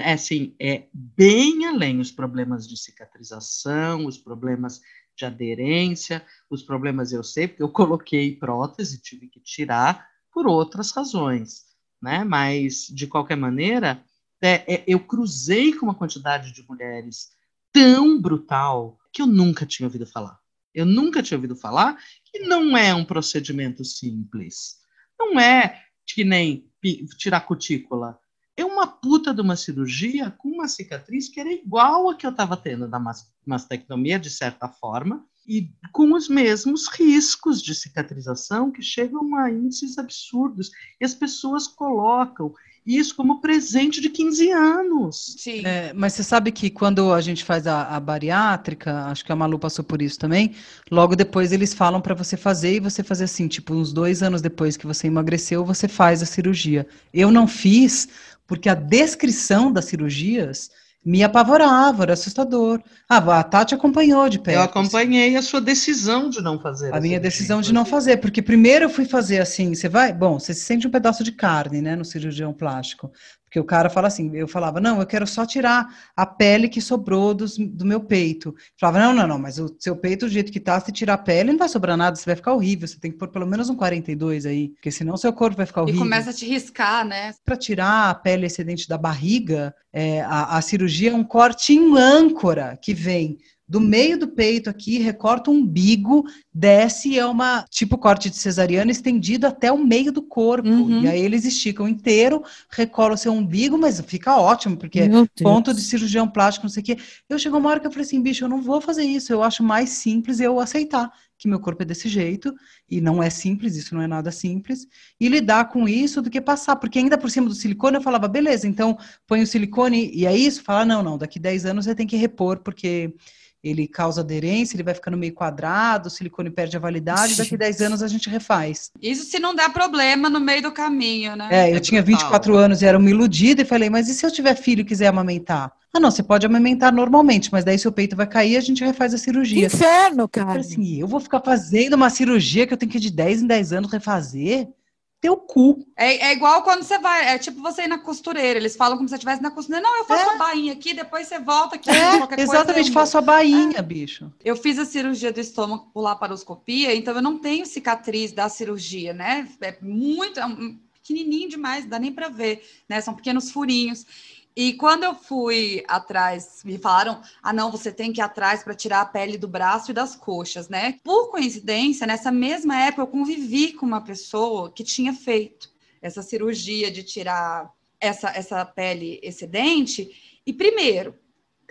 É assim, é bem além os problemas de cicatrização, os problemas de aderência, os problemas eu sei, porque eu coloquei prótese, tive que tirar por outras razões, né? Mas, de qualquer maneira, é, é, eu cruzei com uma quantidade de mulheres tão brutal que eu nunca tinha ouvido falar. Eu nunca tinha ouvido falar que não é um procedimento simples. Não é que nem tirar cutícula. É uma puta de uma cirurgia com uma cicatriz que era igual a que eu estava tendo da mastectomia, de certa forma, e com os mesmos riscos de cicatrização que chegam a índices absurdos. E as pessoas colocam isso como presente de 15 anos. Sim. É, mas você sabe que quando a gente faz a, a, bariátrica, acho que a Malu passou por isso também, logo depois eles falam para você fazer e você fazer assim, tipo, uns dois anos depois que você emagreceu, você faz a cirurgia. Eu não fiz, porque a descrição das cirurgias me apavorava, era assustador. Ah, a Tati acompanhou de perto. Eu acompanhei a sua decisão de não fazer. A minha decisão de não fazer, porque primeiro eu fui fazer assim, você vai, bom, você se sente um pedaço de carne, né, no cirurgião plástico. Porque o cara fala assim, eu falava, não, eu quero só tirar a pele que sobrou dos, do meu peito. falava, não, não, não, mas o seu peito, do jeito que tá, se tirar a pele, não vai sobrar nada, você vai ficar horrível, você tem que pôr pelo menos um 42 aí, porque senão seu corpo vai ficar horrível. E começa a te riscar, né? Para tirar a pele excedente da barriga, é, a, a cirurgia é um corte em âncora que vem do meio do peito aqui, recorta o umbigo, desce é uma tipo corte de cesariana estendido até o meio do corpo. Uhum. E aí eles esticam inteiro, recolam o seu umbigo, mas fica ótimo, porque é ponto de cirurgião plástico, não sei o quê. Eu chegou uma hora que eu falei assim, bicho, eu não vou fazer isso, eu acho mais simples eu aceitar que meu corpo é desse jeito, e não é simples, isso não é nada simples, e lidar com isso do que passar, porque ainda por cima do silicone eu falava, beleza, então põe o silicone e é isso? Fala, não, não, daqui 10 anos você tem que repor, porque ele causa aderência, ele vai ficando meio quadrado, o silicone perde a validade, daqui 10 anos a gente refaz. Isso se não der problema no meio do caminho, né? É, eu é tinha 24 anos e era uma iludida e falei, mas e se eu tiver filho e quiser amamentar? Ah, não, você pode amamentar normalmente, mas daí seu peito vai cair e a gente refaz a cirurgia. Inferno, cara. Eu falei assim, eu vou ficar fazendo uma cirurgia que eu tenho que de 10 em 10 anos refazer? Teu cu. É, é, igual quando você vai, é tipo você ir na costureira, eles falam como se você estivesse na costureira. Não, eu faço é. a bainha aqui, depois você volta aqui. É, exatamente, faço a bainha, é. bicho. Eu fiz a cirurgia do estômago por laparoscopia, então eu não tenho cicatriz da cirurgia, né? É muito, é pequenininho demais, dá nem para ver, né? São pequenos furinhos. E quando eu fui atrás, me falaram: ah, não, você tem que ir atrás para tirar a pele do braço e das coxas, né? Por coincidência, nessa mesma época, eu convivi com uma pessoa que tinha feito essa cirurgia de tirar essa, essa pele excedente. E, primeiro,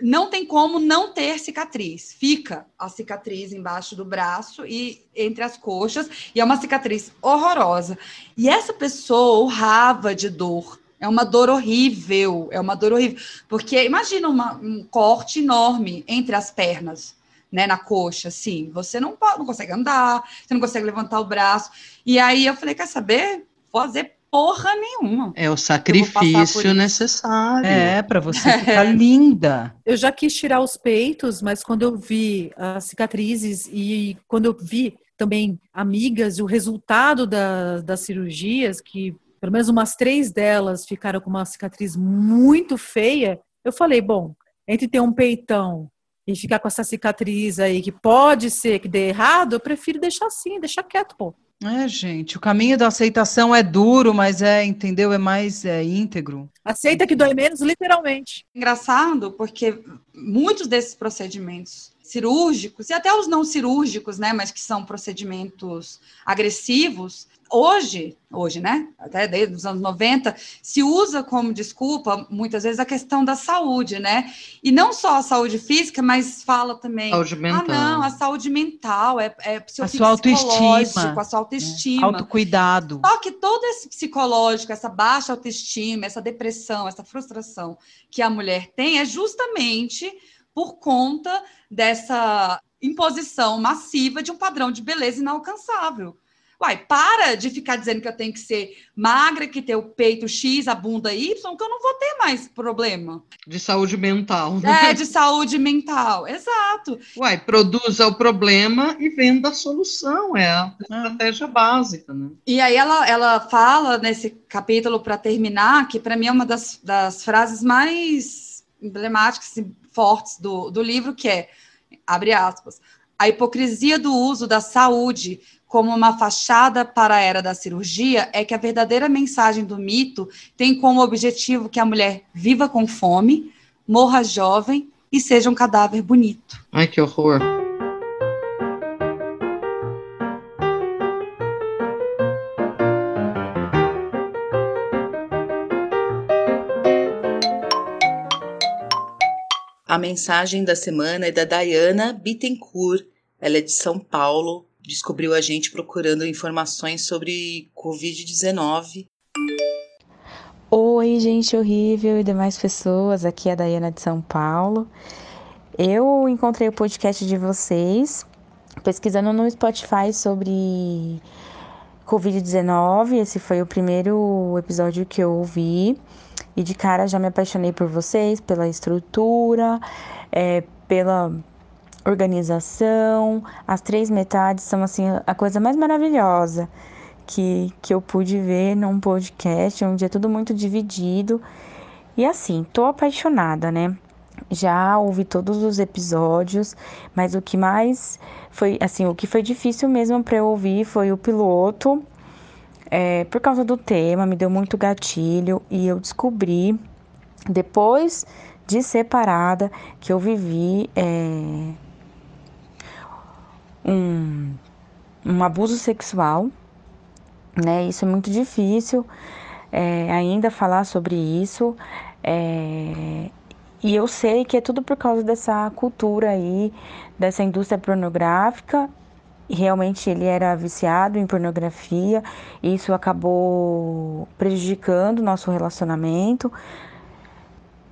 não tem como não ter cicatriz. Fica a cicatriz embaixo do braço e entre as coxas, e é uma cicatriz horrorosa. E essa pessoa urrava de dor é uma dor horrível, é uma dor horrível. Porque imagina uma, um corte enorme entre as pernas, né, na coxa, assim. Você não, pode, não consegue andar, você não consegue levantar o braço. E aí eu falei, quer saber? Vou fazer porra nenhuma. É o sacrifício necessário. É, para você ficar <laughs> linda. Eu já quis tirar os peitos, mas quando eu vi as cicatrizes e quando eu vi também amigas, o resultado da, das cirurgias, que pelo menos umas três delas ficaram com uma cicatriz muito feia. Eu falei, bom, entre ter um peitão e ficar com essa cicatriz aí, que pode ser que dê errado, eu prefiro deixar assim, deixar quieto, pô. É, gente, o caminho da aceitação é duro, mas é, entendeu? É mais é, íntegro. Aceita que dói menos, literalmente. Engraçado, porque muitos desses procedimentos cirúrgicos e até os não cirúrgicos, né, mas que são procedimentos agressivos, hoje, hoje, né, até desde os anos 90, se usa como desculpa muitas vezes a questão da saúde, né? E não só a saúde física, mas fala também, saúde mental. ah, não, a saúde mental é, é a sua autoestima, a sua autoestima, autocuidado. Só que todo esse psicológico, essa baixa autoestima, essa depressão, essa frustração que a mulher tem é justamente por conta dessa imposição massiva de um padrão de beleza inalcançável. Uai, para de ficar dizendo que eu tenho que ser magra, que ter o peito X, a bunda Y, que eu não vou ter mais problema. De saúde mental. Né? É, de saúde mental, exato. Uai, produza o problema e venda a solução, é a estratégia básica, né? E aí ela, ela fala nesse capítulo, para terminar, que para mim é uma das, das frases mais emblemáticas e fortes do, do livro, que é, abre aspas, a hipocrisia do uso da saúde como uma fachada para a era da cirurgia é que a verdadeira mensagem do mito tem como objetivo que a mulher viva com fome, morra jovem e seja um cadáver bonito. Ai, que horror. A mensagem da semana é da Diana Bittencourt. Ela é de São Paulo, descobriu a gente procurando informações sobre Covid-19. Oi, gente horrível e demais pessoas, aqui é a Daiana de São Paulo. Eu encontrei o podcast de vocês pesquisando no Spotify sobre Covid-19. Esse foi o primeiro episódio que eu ouvi. E de cara já me apaixonei por vocês, pela estrutura, é, pela organização. As três metades são assim a coisa mais maravilhosa que, que eu pude ver num podcast, onde é tudo muito dividido. E assim, tô apaixonada, né? Já ouvi todos os episódios, mas o que mais foi, assim, o que foi difícil mesmo para eu ouvir foi o piloto, é, por causa do tema, me deu muito gatilho e eu descobri depois de separada que eu vivi é, um, um abuso sexual, né? Isso é muito difícil é, ainda falar sobre isso. É, e eu sei que é tudo por causa dessa cultura aí, dessa indústria pornográfica. Realmente ele era viciado em pornografia, e isso acabou prejudicando o nosso relacionamento.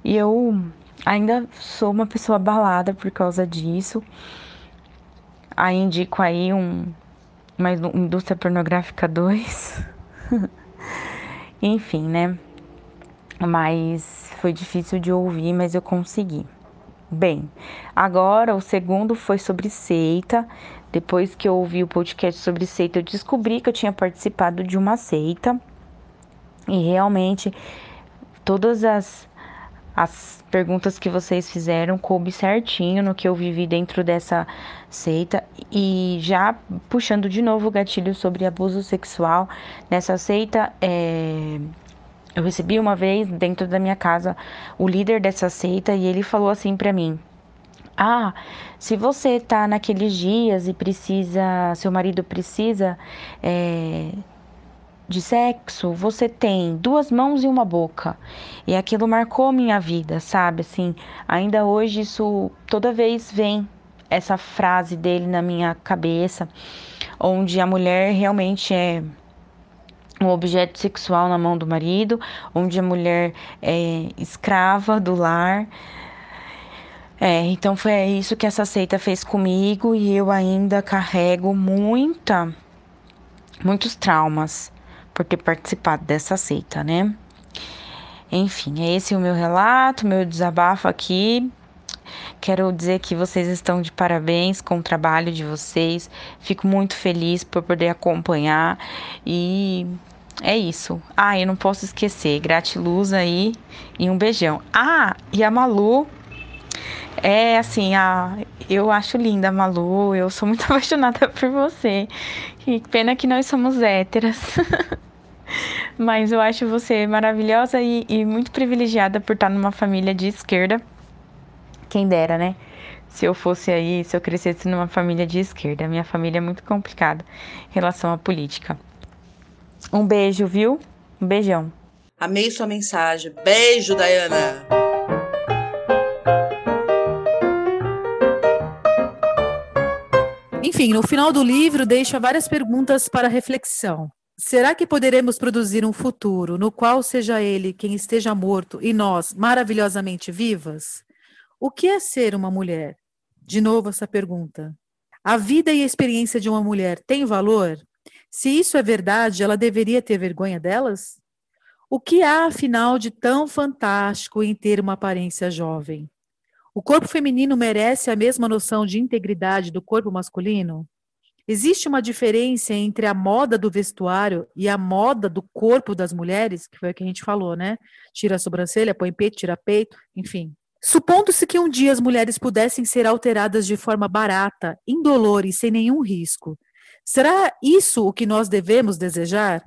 E eu ainda sou uma pessoa abalada por causa disso. Aí indico aí um, uma indústria pornográfica 2. <laughs> Enfim, né? Mas foi difícil de ouvir, mas eu consegui. Bem, agora o segundo foi sobre seita. Depois que eu ouvi o podcast sobre seita, eu descobri que eu tinha participado de uma seita. E realmente todas as as perguntas que vocês fizeram coube certinho no que eu vivi dentro dessa seita. E já puxando de novo o gatilho sobre abuso sexual nessa seita é, eu recebi uma vez dentro da minha casa o líder dessa seita e ele falou assim para mim ah, se você tá naqueles dias e precisa, seu marido precisa é, de sexo, você tem duas mãos e uma boca. E aquilo marcou minha vida, sabe? Assim, ainda hoje isso toda vez vem essa frase dele na minha cabeça, onde a mulher realmente é um objeto sexual na mão do marido, onde a mulher é escrava do lar. É, então foi isso que essa seita fez comigo e eu ainda carrego muita muitos traumas por ter participado dessa seita, né? Enfim, é esse o meu relato, meu desabafo aqui. Quero dizer que vocês estão de parabéns com o trabalho de vocês. Fico muito feliz por poder acompanhar e é isso. Ah, eu não posso esquecer. Gratiluz aí e um beijão. Ah, e a Malu é assim, a, eu acho linda Malu, eu sou muito <laughs> apaixonada por você. Que pena que nós somos héteras. <laughs> Mas eu acho você maravilhosa e, e, muito privilegiada por estar numa família de esquerda. Quem dera, né? se eu fosse aí, se eu crescesse numa família de esquerda. Minha família é muito complicada em relação à política. Um beijo, viu? Um beijão. Amei sua mensagem. Beijo, Dayana. Enfim, no final do livro deixa várias perguntas para reflexão. Será que poderemos produzir um futuro no qual seja ele quem esteja morto e nós maravilhosamente vivas? O que é ser uma mulher? De novo essa pergunta. A vida e a experiência de uma mulher têm valor? Se isso é verdade, ela deveria ter vergonha delas? O que há, afinal, de tão fantástico em ter uma aparência jovem? O corpo feminino merece a mesma noção de integridade do corpo masculino? Existe uma diferença entre a moda do vestuário e a moda do corpo das mulheres, que foi o que a gente falou, né? Tira a sobrancelha, põe peito, tira peito, enfim. Supondo-se que um dia as mulheres pudessem ser alteradas de forma barata, indolor e sem nenhum risco, será isso o que nós devemos desejar?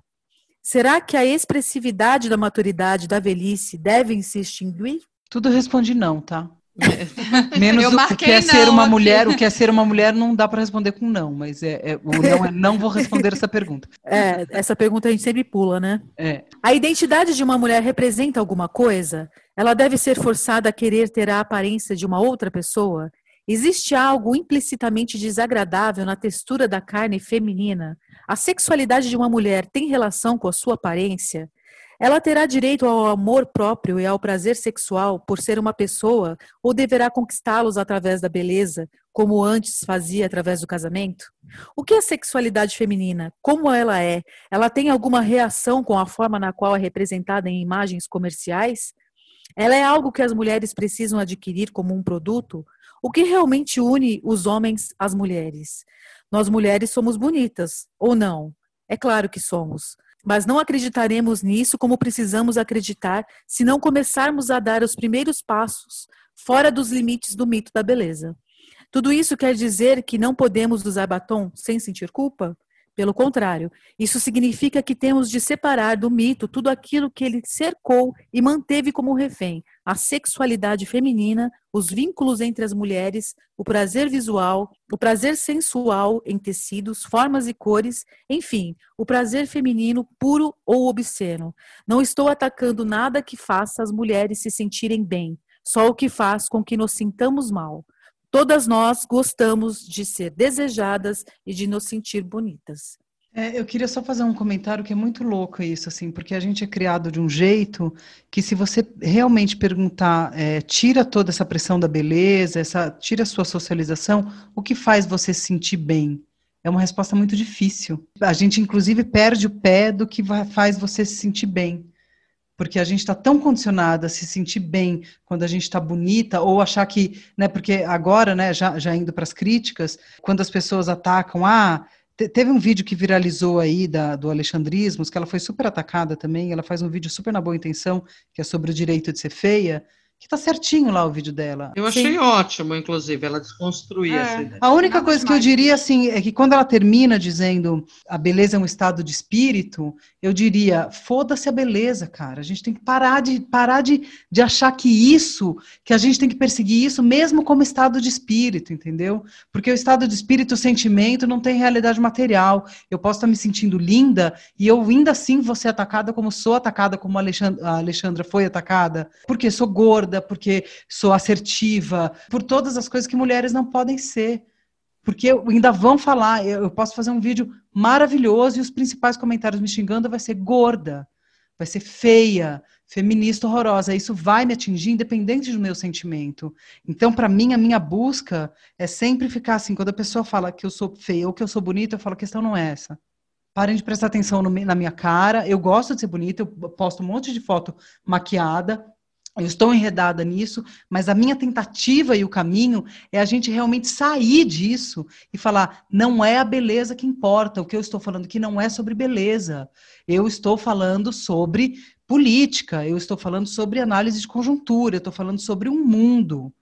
Será que a expressividade da maturidade da velhice devem se extinguir? Tudo responde não, tá? <laughs> Menos o que é ser uma aqui. mulher, o que é ser uma mulher não dá para responder com não, mas é, é, o não é não vou responder essa pergunta. <laughs> É, essa pergunta a gente sempre pula, né? É. A identidade de uma mulher representa alguma coisa? Ela deve ser forçada a querer ter a aparência de uma outra pessoa? Existe algo implicitamente desagradável na textura da carne feminina? A sexualidade de uma mulher tem relação com a sua aparência? Ela terá direito ao amor próprio e ao prazer sexual por ser uma pessoa ou deverá conquistá-los através da beleza, como antes fazia através do casamento? O que é sexualidade feminina? Como ela é? Ela tem alguma reação com a forma na qual é representada em imagens comerciais? Ela é algo que as mulheres precisam adquirir como um produto? O que realmente une os homens às mulheres? Nós mulheres somos bonitas, ou não? É claro que somos mas não acreditaremos nisso como precisamos acreditar se não começarmos a dar os primeiros passos fora dos limites do mito da beleza. Tudo isso quer dizer que não podemos usar batom sem sentir culpa? Pelo contrário, isso significa que temos de separar do mito tudo aquilo que ele cercou e manteve como refém: a sexualidade feminina, os vínculos entre as mulheres, o prazer visual, o prazer sensual em tecidos, formas e cores, enfim, o prazer feminino puro ou obsceno. Não estou atacando nada que faça as mulheres se sentirem bem, só o que faz com que nos sintamos mal. Todas nós gostamos de ser desejadas e de nos sentir bonitas. É, eu queria só fazer um comentário que é muito louco isso, assim, porque a gente é criado de um jeito que se você realmente perguntar, é, tira toda essa pressão da beleza, essa, tira a sua socialização, o que faz você se sentir bem? É uma resposta muito difícil. A gente, inclusive, perde o pé do que vai, faz você se sentir bem porque a gente está tão condicionada a se sentir bem quando a gente está bonita, ou achar que, né, porque agora, né, já, já indo para as críticas, quando as pessoas atacam, ah, teve um vídeo que viralizou aí da, do Alexandrismos, que ela foi super atacada também, ela faz um vídeo super na boa intenção, que é sobre o direito de ser feia, que tá certinho lá o vídeo dela. Eu achei Sim. ótimo, inclusive, ela desconstruir é. essa ideia. A única Nada coisa que eu diria, assim, é que quando ela termina dizendo a beleza é um estado de espírito, eu diria, foda-se a beleza, cara. A gente tem que parar de parar de, de achar que isso, que a gente tem que perseguir isso mesmo como estado de espírito, entendeu? Porque o estado de espírito, o sentimento, não tem realidade material. Eu posso estar me sentindo linda e eu ainda assim vou ser atacada como sou atacada, como a Alexandra, a Alexandra foi atacada, porque sou gorda gorda, porque sou assertiva, por todas as coisas que mulheres não podem ser. Porque ainda vão falar, eu posso fazer um vídeo maravilhoso e os principais comentários me xingando vai ser gorda, vai ser feia, feminista horrorosa. Isso vai me atingir independente do meu sentimento. Então, para mim, a minha busca é sempre ficar assim, quando a pessoa fala que eu sou feia ou que eu sou bonita, eu falo, a questão não é essa. Parem de prestar atenção no, na minha cara. Eu gosto de ser bonita, eu posto um monte de foto maquiada, eu estou enredada nisso, mas a minha tentativa e o caminho é a gente realmente sair disso e falar: não é a beleza que importa. O que eu estou falando aqui não é sobre beleza. Eu estou falando sobre política, eu estou falando sobre análise de conjuntura, eu estou falando sobre um mundo.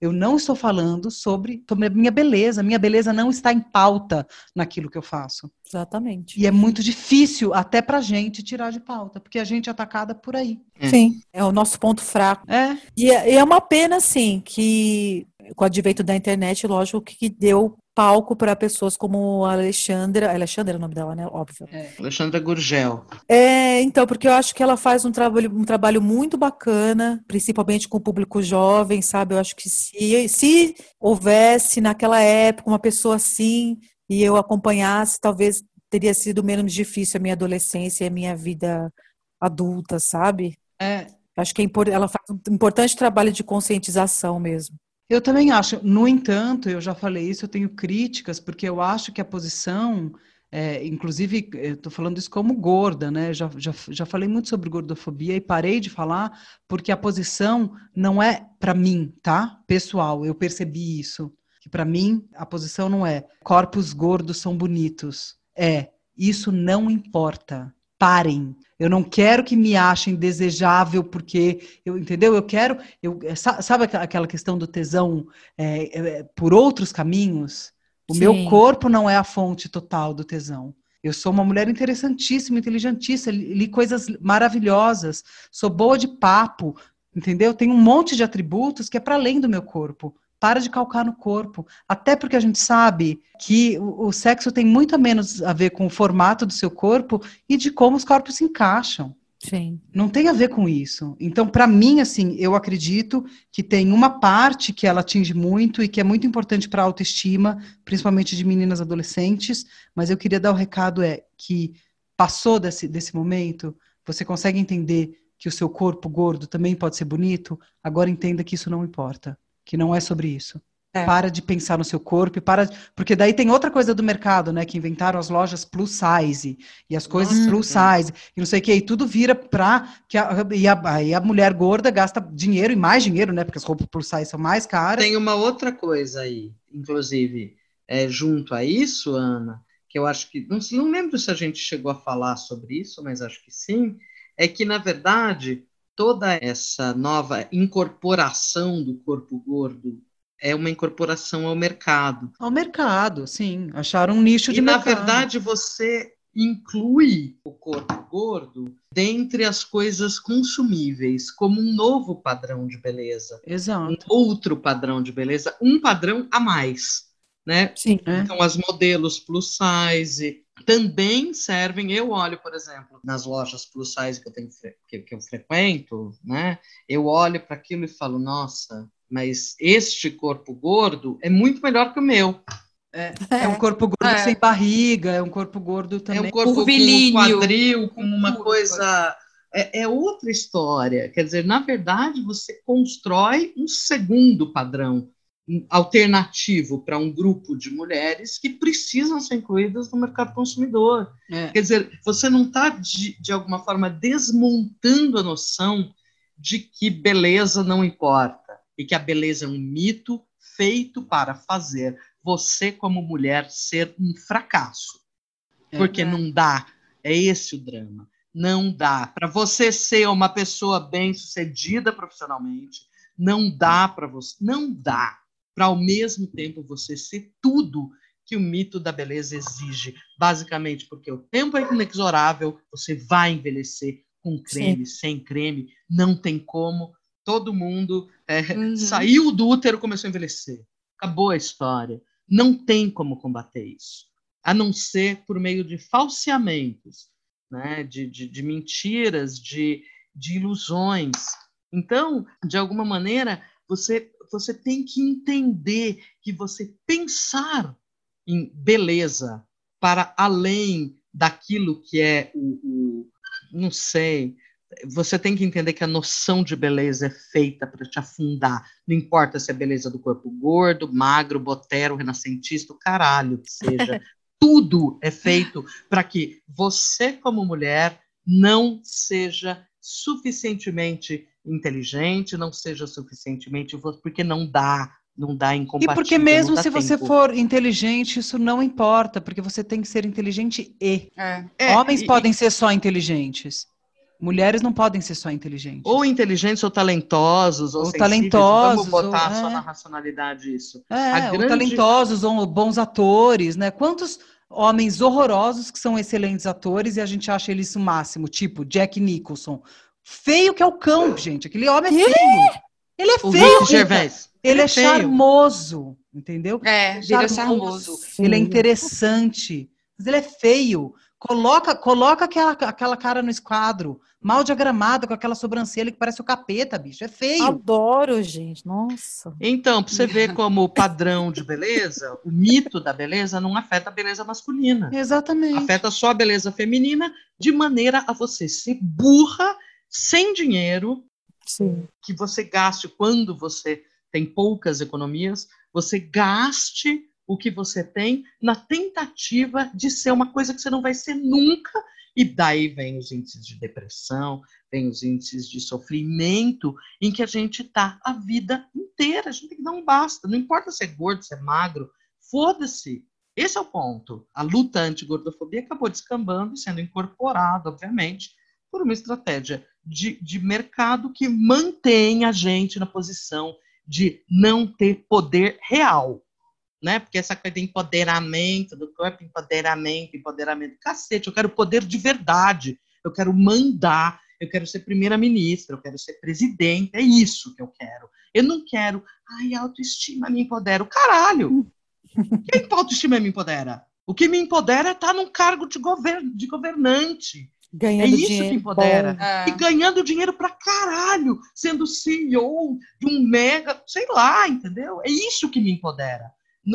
Eu não estou falando sobre, sobre a minha beleza. Minha beleza não está em pauta naquilo que eu faço. Exatamente. E é muito difícil até para gente tirar de pauta, porque a gente é atacada por aí. Sim, é o nosso ponto fraco. É. E, é, e é uma pena, assim, que com o advento da internet, lógico que deu palco para pessoas como a Alexandra. Alexandra é o nome dela, né? Óbvio. É. Alexandra Gurgel. É, então, porque eu acho que ela faz um trabalho, um trabalho muito bacana, principalmente com o público jovem, sabe? Eu acho que se, se houvesse naquela época uma pessoa assim e eu acompanhasse, talvez teria sido menos difícil a minha adolescência e a minha vida adulta, sabe? É. Acho que é ela faz um importante trabalho de conscientização mesmo. Eu também acho. No entanto, eu já falei isso, eu tenho críticas, porque eu acho que a posição, é, inclusive, estou falando isso como gorda, né? Já, já, já falei muito sobre gordofobia e parei de falar porque a posição não é para mim, tá? Pessoal, eu percebi isso. Que para mim a posição não é corpos gordos são bonitos. É, isso não importa. Parem. Eu não quero que me achem desejável porque eu entendeu? Eu quero, eu sabe aquela questão do tesão é, é, por outros caminhos. O Sim. meu corpo não é a fonte total do tesão. Eu sou uma mulher interessantíssima, inteligentíssima, li coisas maravilhosas, sou boa de papo, entendeu? Tenho um monte de atributos que é para além do meu corpo. Para de calcar no corpo. Até porque a gente sabe que o, o, sexo tem muito a menos a ver com o formato do seu corpo e de como os corpos se encaixam. Sim. Não tem a ver com isso. Então, para mim, assim, eu acredito que tem uma parte que ela atinge muito e que é muito importante para a autoestima, principalmente de meninas adolescentes, mas eu queria dar o recado é que passou desse, desse momento, você consegue entender que o seu corpo gordo também pode ser bonito, agora entenda que isso não importa que não é sobre isso. É. Para de pensar no seu corpo, para porque daí tem outra coisa do mercado, né? Que inventaram as lojas plus size e as coisas Nossa. plus size e não sei o que, e tudo vira para que a, e, a, e a mulher gorda gasta dinheiro e mais dinheiro, né? Porque as roupas plus size são mais caras. Tem uma outra coisa aí, inclusive, é, junto a isso, Ana, que eu acho que não, não lembro se a gente chegou a falar sobre isso, mas acho que sim, é que na verdade toda essa nova incorporação do corpo gordo é uma incorporação ao mercado. Ao mercado, sim. Acharam um nicho de e, mercado. na verdade, você inclui o corpo gordo dentre as coisas consumíveis como um novo padrão de beleza. Exato. Um outro padrão de beleza, um padrão a mais, né? Sim. É. Então, as modelos plus size, também servem. Eu olho, por exemplo, nas lojas plus size que eu, tenho, que, que eu frequento, né? Eu olho para aquilo e falo, nossa, mas este corpo gordo é muito melhor que o meu. É, é um corpo gordo é. sem barriga, é um corpo gordo também. É um corpo Curvilíneo. com um quadril, com uma coisa. É, é, outra história. Quer dizer, na verdade, você constrói um segundo padrão alternativo para um grupo de mulheres que precisam ser incluídas no mercado consumidor. É. Quer dizer, você não está, de, de alguma forma, desmontando a noção de que beleza não importa e que a beleza é um mito feito para fazer você, como mulher, ser um fracasso. É. Porque não dá. É esse o drama. Não dá. Para você ser uma pessoa bem-sucedida profissionalmente, não dá para você. Não dá para ao mesmo tempo você ser tudo que o mito da beleza exige, basicamente porque o tempo é inexorável, você vai envelhecer com creme, Sim. sem creme, não tem como. Todo mundo é, uhum. saiu do útero, começou a envelhecer. Acabou a história. Não tem como combater isso, a não ser por meio de falseamentos, né? de, de, de mentiras, de, de ilusões. Então, de alguma maneira, você você tem que entender que você pensar em beleza para além daquilo que é o, o não sei, você tem que entender que a noção de beleza é feita para te afundar. Não importa se é beleza do corpo gordo, magro, botero, renascentista, o caralho que seja. <laughs> Tudo é feito para que você, como mulher, não seja suficientemente inteligente, não seja suficientemente, porque não dá, não dá incompatível. E porque mesmo se você for inteligente, isso não importa, porque você tem que ser inteligente e. É. É, Homens e, podem e... ser só inteligentes. Mulheres não podem ser só inteligentes. Ou inteligentes ou talentosos, ou, ou talentosos. Vamos botar ou, só é. na racionalidade isso. É, grande... ou talentosos, ou bons atores, né? Quantos homens horrorosos que são excelentes atores e a gente acha eles o máximo, tipo Jack Nicholson. Feio que é o cão, gente. Aquele homem é feio. Ele é O feio, Rick Gervais. ele é feio. charmoso, entendeu? É, ele é charmoso. Ele é interessante, mas ele é feio. Coloca, coloca aquela, aquela cara no esquadro, mal diagramada, com aquela sobrancelha que parece o capeta, bicho. É feio. Adoro, gente. Nossa. Então, pra você ver como o padrão de beleza, o mito da beleza não afeta a beleza masculina. Exatamente. Afeta só a beleza feminina, de maneira a você ser burra, sem dinheiro, Sim. que você gaste quando você tem poucas economias, você gaste o que você tem na tentativa de ser uma coisa que você não vai ser nunca. E daí vem os índices de depressão, vem os índices de sofrimento em que a gente tá a vida inteira. A gente tem que dar um basta. Não importa se é gordo, se é magro, foda-se. Esse é o ponto. A luta anti-gordofobia acabou descambando e sendo incorporada, obviamente, por uma estratégia de, de mercado que mantém a gente na posição de não ter poder real. Né? Porque essa coisa de empoderamento do corpo, empoderamento, empoderamento, cacete, eu quero poder de verdade, eu quero mandar, eu quero ser primeira-ministra, eu quero ser presidente, é isso que eu quero. Eu não quero, ai, autoestima me empodera, o caralho. Quem que autoestima me empodera? O que me empodera é estar num cargo de, govern de governante. Ganhando É isso dinheiro. que empodera. É. E ganhando dinheiro pra caralho, sendo CEO de um mega, sei lá, entendeu? É isso que me empodera.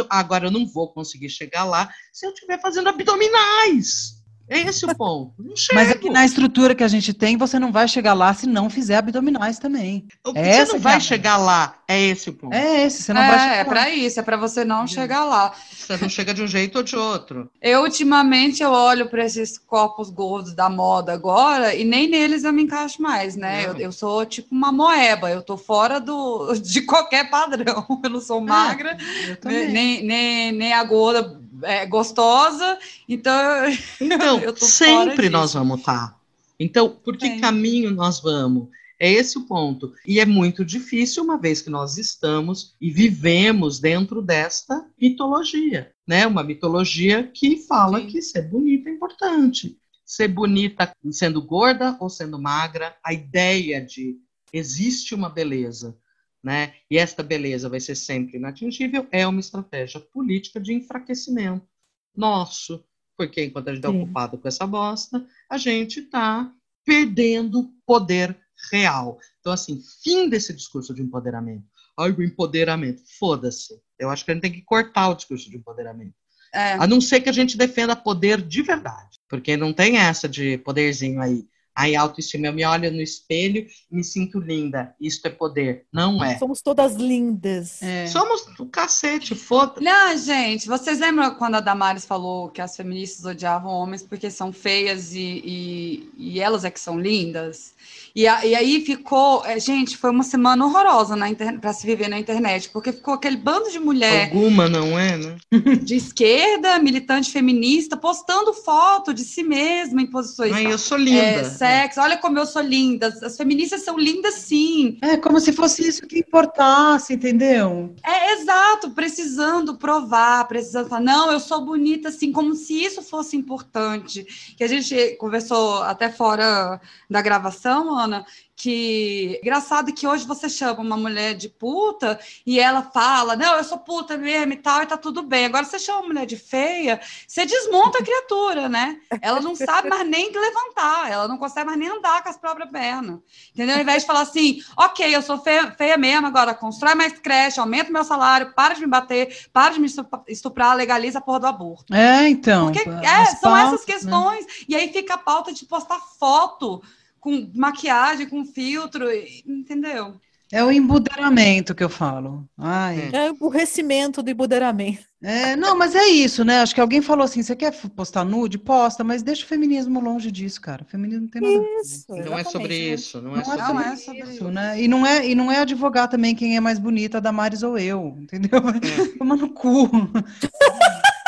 Agora, eu não vou conseguir chegar lá se eu estiver fazendo abdominais. É esse o ponto. Não chego. <laughs> Mas é que na estrutura que a gente tem, você não vai chegar lá se não fizer abdominais também. Você essa não é vai chegar lá. É esse o ponto. É esse, você não vai É, chegar é pra isso, é pra você não chegar lá. Você não chega de um jeito ou de outro. Eu, ultimamente, eu olho para esses corpos gordos da moda agora e nem neles eu me encaixo mais, né? Eu, Não. eu sou tipo uma moeba, eu tô fora do, <laughs> de qualquer padrão. Eu não sou magra, Eu nem, também. nem, nem, nem a gorda é, gostosa, então <laughs> Então, sempre nós vamos estar. Então, por que Sim. caminho nós vamos? É esse o ponto. E é muito difícil, uma vez que nós estamos e vivemos dentro desta mitologia, né? Uma mitologia que fala Sim. que ser bonita é importante. Ser bonita sendo gorda ou sendo magra, a ideia de existe uma beleza, né? E esta beleza vai ser sempre inatingível, é uma estratégia política de enfraquecimento nosso, porque enquanto a gente está ocupado com essa bosta, a gente está perdendo poder real. Então, assim, fim desse discurso de empoderamento. Ai, o empoderamento. Foda-se. Eu acho que a gente tem que cortar o discurso de empoderamento. é, A não ser que a gente defenda poder de verdade. Porque não tem essa de poderzinho aí. Aí, autoestima. Eu me olho no espelho e me sinto linda. Isto é poder. Não é. Somos todas lindas. É. Somos o cacete, foda Não, gente, vocês lembram quando a Damares falou que as feministas odiavam homens porque são feias e, e, e elas é que são lindas? E, a- e aí ficou, é, gente, foi uma semana horrorosa na para se viver na internet, porque ficou aquele bando de mulher Alguma não é, né? <laughs> de esquerda, militante feminista, postando foto de si mesma em posições Ai, eu sou é, linda. Sexo. Olha como eu sou linda. As feministas são lindas, sim. É como se fosse isso que importasse, entendeu? É exato, precisando provar, precisando falar, não, eu sou bonita assim, como se isso fosse importante. Que a gente conversou até fora da gravação, Ana, que engraçado que hoje você chama uma mulher de puta e ela fala, não, eu sou puta mesmo e tal, e tá tudo bem. Agora você chama uma mulher de feia, você desmonta a criatura, né? Ela não sabe mais nem levantar, ela não consegue mais nem andar com as próprias pernas. Entendeu? Ao invés de falar assim, ok, eu sou feia, feia mesmo, agora constrói mais creche, aumenta meu salário, para de me bater, para de me estu- estuprar, legaliza a porra do aborto. É, então. Porque é, são pautas, essas né? questões. E aí fica a pauta de postar foto com maquiagem, com filtro, entendeu? É o embuderamento que eu falo. Ai. É o aborrecimento do empoderamento. É, não, mas é isso, né? Acho que alguém falou assim: você quer postar nude? Posta, mas deixa o feminismo longe disso, cara. O feminismo não tem nada a ver. Isso. Não é sobre né? isso, não é Não é sobre Não sobre é sobre isso, isso. né? E não é, e não é advogar também quem é mais bonita, a Damares ou eu, entendeu? É. <laughs> Toma no cu. <laughs>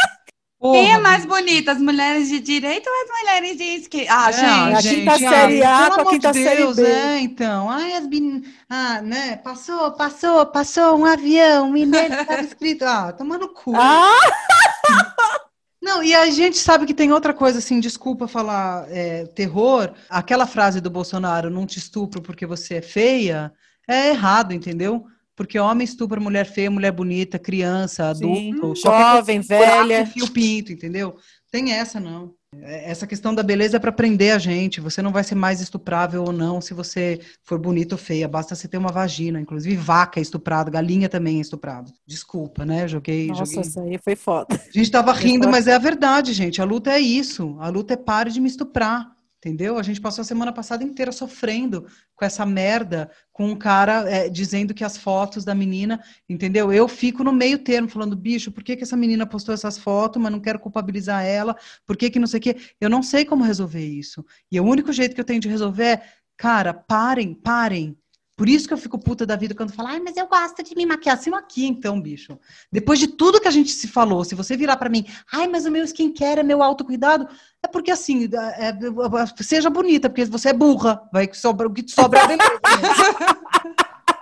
Quem é Porra, mais bonita, as mulheres de direita ou as mulheres de esquerda? Ah, É, gente. a gente, quinta ai, série A pelo com a amor quinta de série Deus, B. É, então. Ai, as bin... Ah, né? Passou, passou, passou um avião, e nele estava escrito. Ah, toma no cu. Ah, <laughs> Não, e a gente sabe que tem outra coisa, assim, desculpa falar é, terror. Aquela frase do Bolsonaro, não te estupro porque você é feia, é errado, entendeu? Porque homem estupra mulher feia, mulher bonita, criança, adulto, Sim, jovem, velha. Fio pinto, entendeu? Tem essa não. É, Essa questão da beleza é para prender a gente. Você não vai ser mais estuprável ou não se você for bonita ou feia. Basta você ter uma vagina. Inclusive, vaca é estuprada, galinha também é estuprada. Desculpa, né? Joguei. Nossa, joguei. isso aí foi foda. A gente tava <laughs> rindo, mas é a verdade, gente. A luta é isso. A luta é pare de me estuprar. Entendeu? A gente passou a semana passada inteira sofrendo com essa merda, com um cara é, dizendo que as fotos da menina, entendeu? Eu fico no meio termo, falando, bicho, por que, que essa menina postou essas fotos, mas não quero culpabilizar ela, por que que não sei o quê? Eu não sei como resolver isso. E o único jeito que eu tenho de resolver é, cara, parem, parem. Por isso que eu fico puta da vida quando fala, ai, mas eu gosto de me maquiar. Se maquia então, bicho. Depois de tudo que a gente se falou, se você virar pra mim, ai, mas o meu skincare é meu autocuidado, é porque assim, é- é- seja bonita, porque você é burra, vai que sobra, o que te sobra é beleza. <laughs>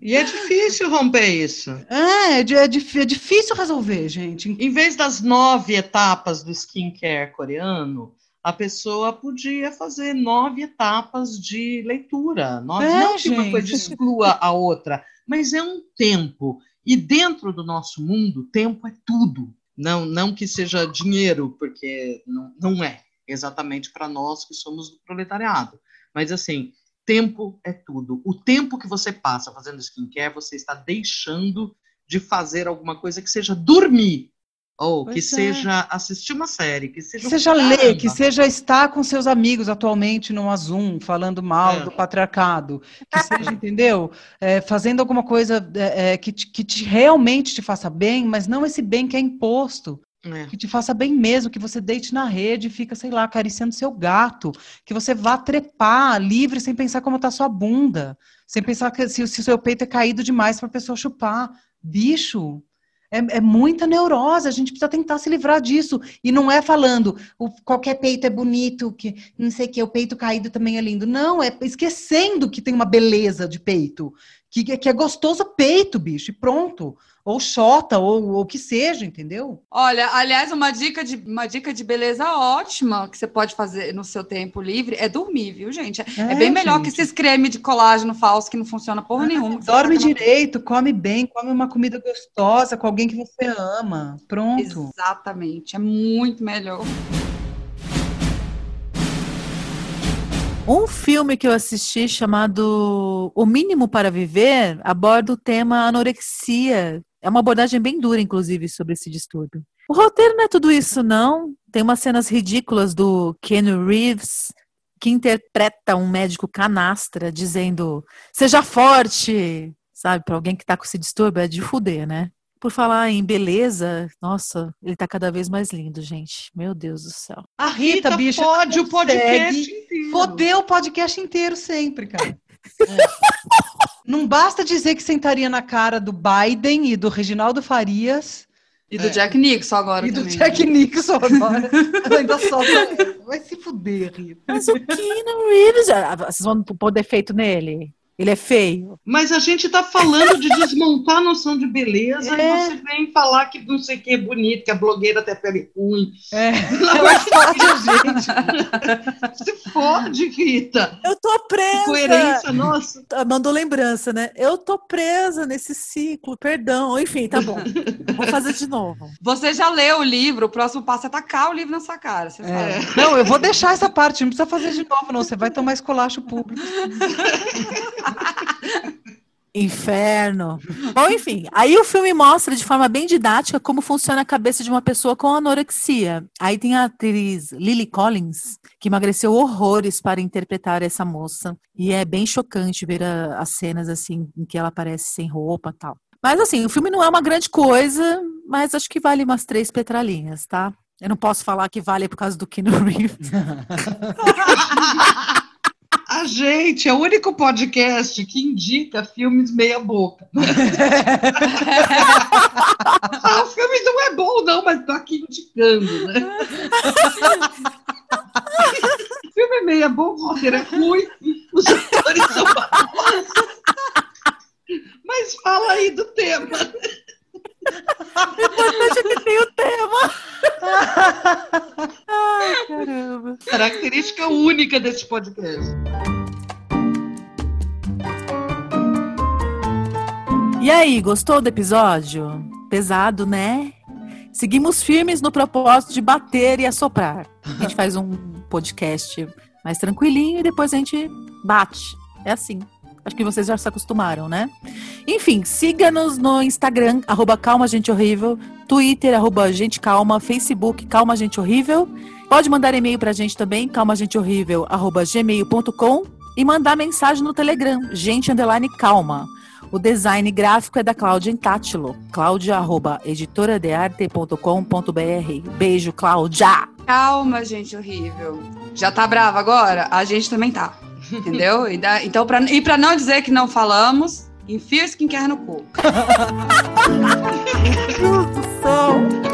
E é difícil romper isso. é, é, é é difícil resolver, gente. Em vez das nove etapas do skincare coreano, a pessoa podia fazer nove etapas de leitura. Nove, É, não que uma gente. coisa exclua a outra, mas é um tempo. E dentro do nosso mundo, tempo é tudo. Não, não que seja dinheiro, porque não, não é exatamente para nós que somos do proletariado. Mas assim, tempo é tudo. O tempo que você passa fazendo skincare, você está deixando de fazer alguma coisa que seja dormir. Ou que Pois é. seja assistir uma série, que seja. Que seja ler, que seja estar com seus amigos atualmente no Zoom, falando mal É. do patriarcado, que seja, entendeu? É, fazendo alguma coisa é, é, que, te, que te realmente te faça bem, mas não esse bem que é imposto. Que te faça bem mesmo, que você deite na rede e fica, sei lá, acariciando seu gato, que você vá trepar livre sem pensar como tá sua bunda, sem pensar que se, se o seu peito é caído demais para a pessoa chupar. Bicho, é, é muita neurose, a gente precisa tentar se livrar disso. E não é falando, o, qualquer peito é bonito, que não sei o que, o peito caído também é lindo. Não, é esquecendo que tem uma beleza de peito, que, que é gostoso peito, bicho, e pronto. Ou xota, ou o que seja, entendeu? Olha, aliás, uma dica, de, uma dica de beleza ótima que você pode fazer no seu tempo livre é dormir, viu, gente? É, é bem melhor que gente. esses creme de colágeno falso que não funciona porra nenhuma. que você Dorme direito, come bem, come uma comida gostosa com alguém que você ama. Pronto. Exatamente, é muito melhor. Um filme que eu assisti chamado O Mínimo para Viver aborda o tema anorexia. É uma abordagem bem dura, inclusive, sobre esse distúrbio. O roteiro não é tudo isso, não. Tem umas cenas ridículas do Keanu Reeves, que interpreta um médico canastra, dizendo: seja forte, sabe? Para alguém que tá com esse distúrbio, é de fuder, né? Por falar em beleza, nossa, ele tá cada vez mais lindo, gente. Meu Deus do céu. A Rita, Rita bicha, pode o podcast inteiro. Fodeu o podcast inteiro sempre, cara. Não basta dizer que sentaria na cara do Biden e do Reginaldo Farias E do É. Jack Nixon agora e do também. Jack Nixon agora. Ainda solta. Vai se fuder, Rita. Mas o Keanu Reeves, ah, vocês vão pôr defeito nele? Ele é feio. Mas a gente está falando de desmontar a noção de beleza É. e você vem falar que não sei o que é bonito, que a blogueira até pele ruim. É, ela fode a gente. Se fode, Rita. Eu tô presa. Coerência, nossa. Ah, Mandou lembrança, né? Eu tô presa nesse ciclo, perdão. Enfim, tá bom. Vou fazer de novo. Você já leu o livro, o próximo passo é tacar o livro na sua cara. Você É. sabe. Não, eu vou deixar essa parte, não precisa fazer de novo, não. Você vai tomar escolacho público. <laughs> <laughs> Inferno. Bom, enfim, aí o filme mostra de forma bem didática como funciona a cabeça de uma pessoa com anorexia. Aí tem a atriz Lily Collins, que emagreceu horrores para interpretar essa moça. E é bem chocante ver a- as cenas assim em que ela aparece sem roupa tal. Mas assim, o filme não é uma grande coisa, mas acho que vale umas três petralinhas, tá? Eu não posso falar que vale por causa do Keanu Reeves. <laughs> A gente é o único podcast que indica filmes meia boca. <laughs> ah, o filme não é bom, não, mas tô aqui indicando, né? <laughs> o filme é meia boca, o roteiro é ruim, os atores são maus. Mas fala aí do tema. Deixa que tem o tema. Ai, caramba. Única desse podcast. E aí, gostou do episódio? Pesado, né? Seguimos firmes no propósito de bater e assoprar. A gente faz um podcast mais tranquilinho e depois a gente bate. É assim. Acho que vocês já se acostumaram, né? Enfim, siga-nos no Instagram, arroba Calma Gente Horrível, Twitter, arroba Gente Calma, Facebook, Calma Gente Horrível. Pode mandar e-mail pra gente também, calmagenteHorrível, arroba gmail.com e mandar mensagem no Telegram, gente underline calma. O design gráfico é da Cláudia Intátilo, cláudia, arroba editoradearte.com.br. Beijo, Cláudia! Calma, gente horrível. Já tá brava agora? A gente também tá. Entendeu? E da- então, pra, e pra não dizer que não falamos, enfia o skincare no cu. <laughs> Deus do céu!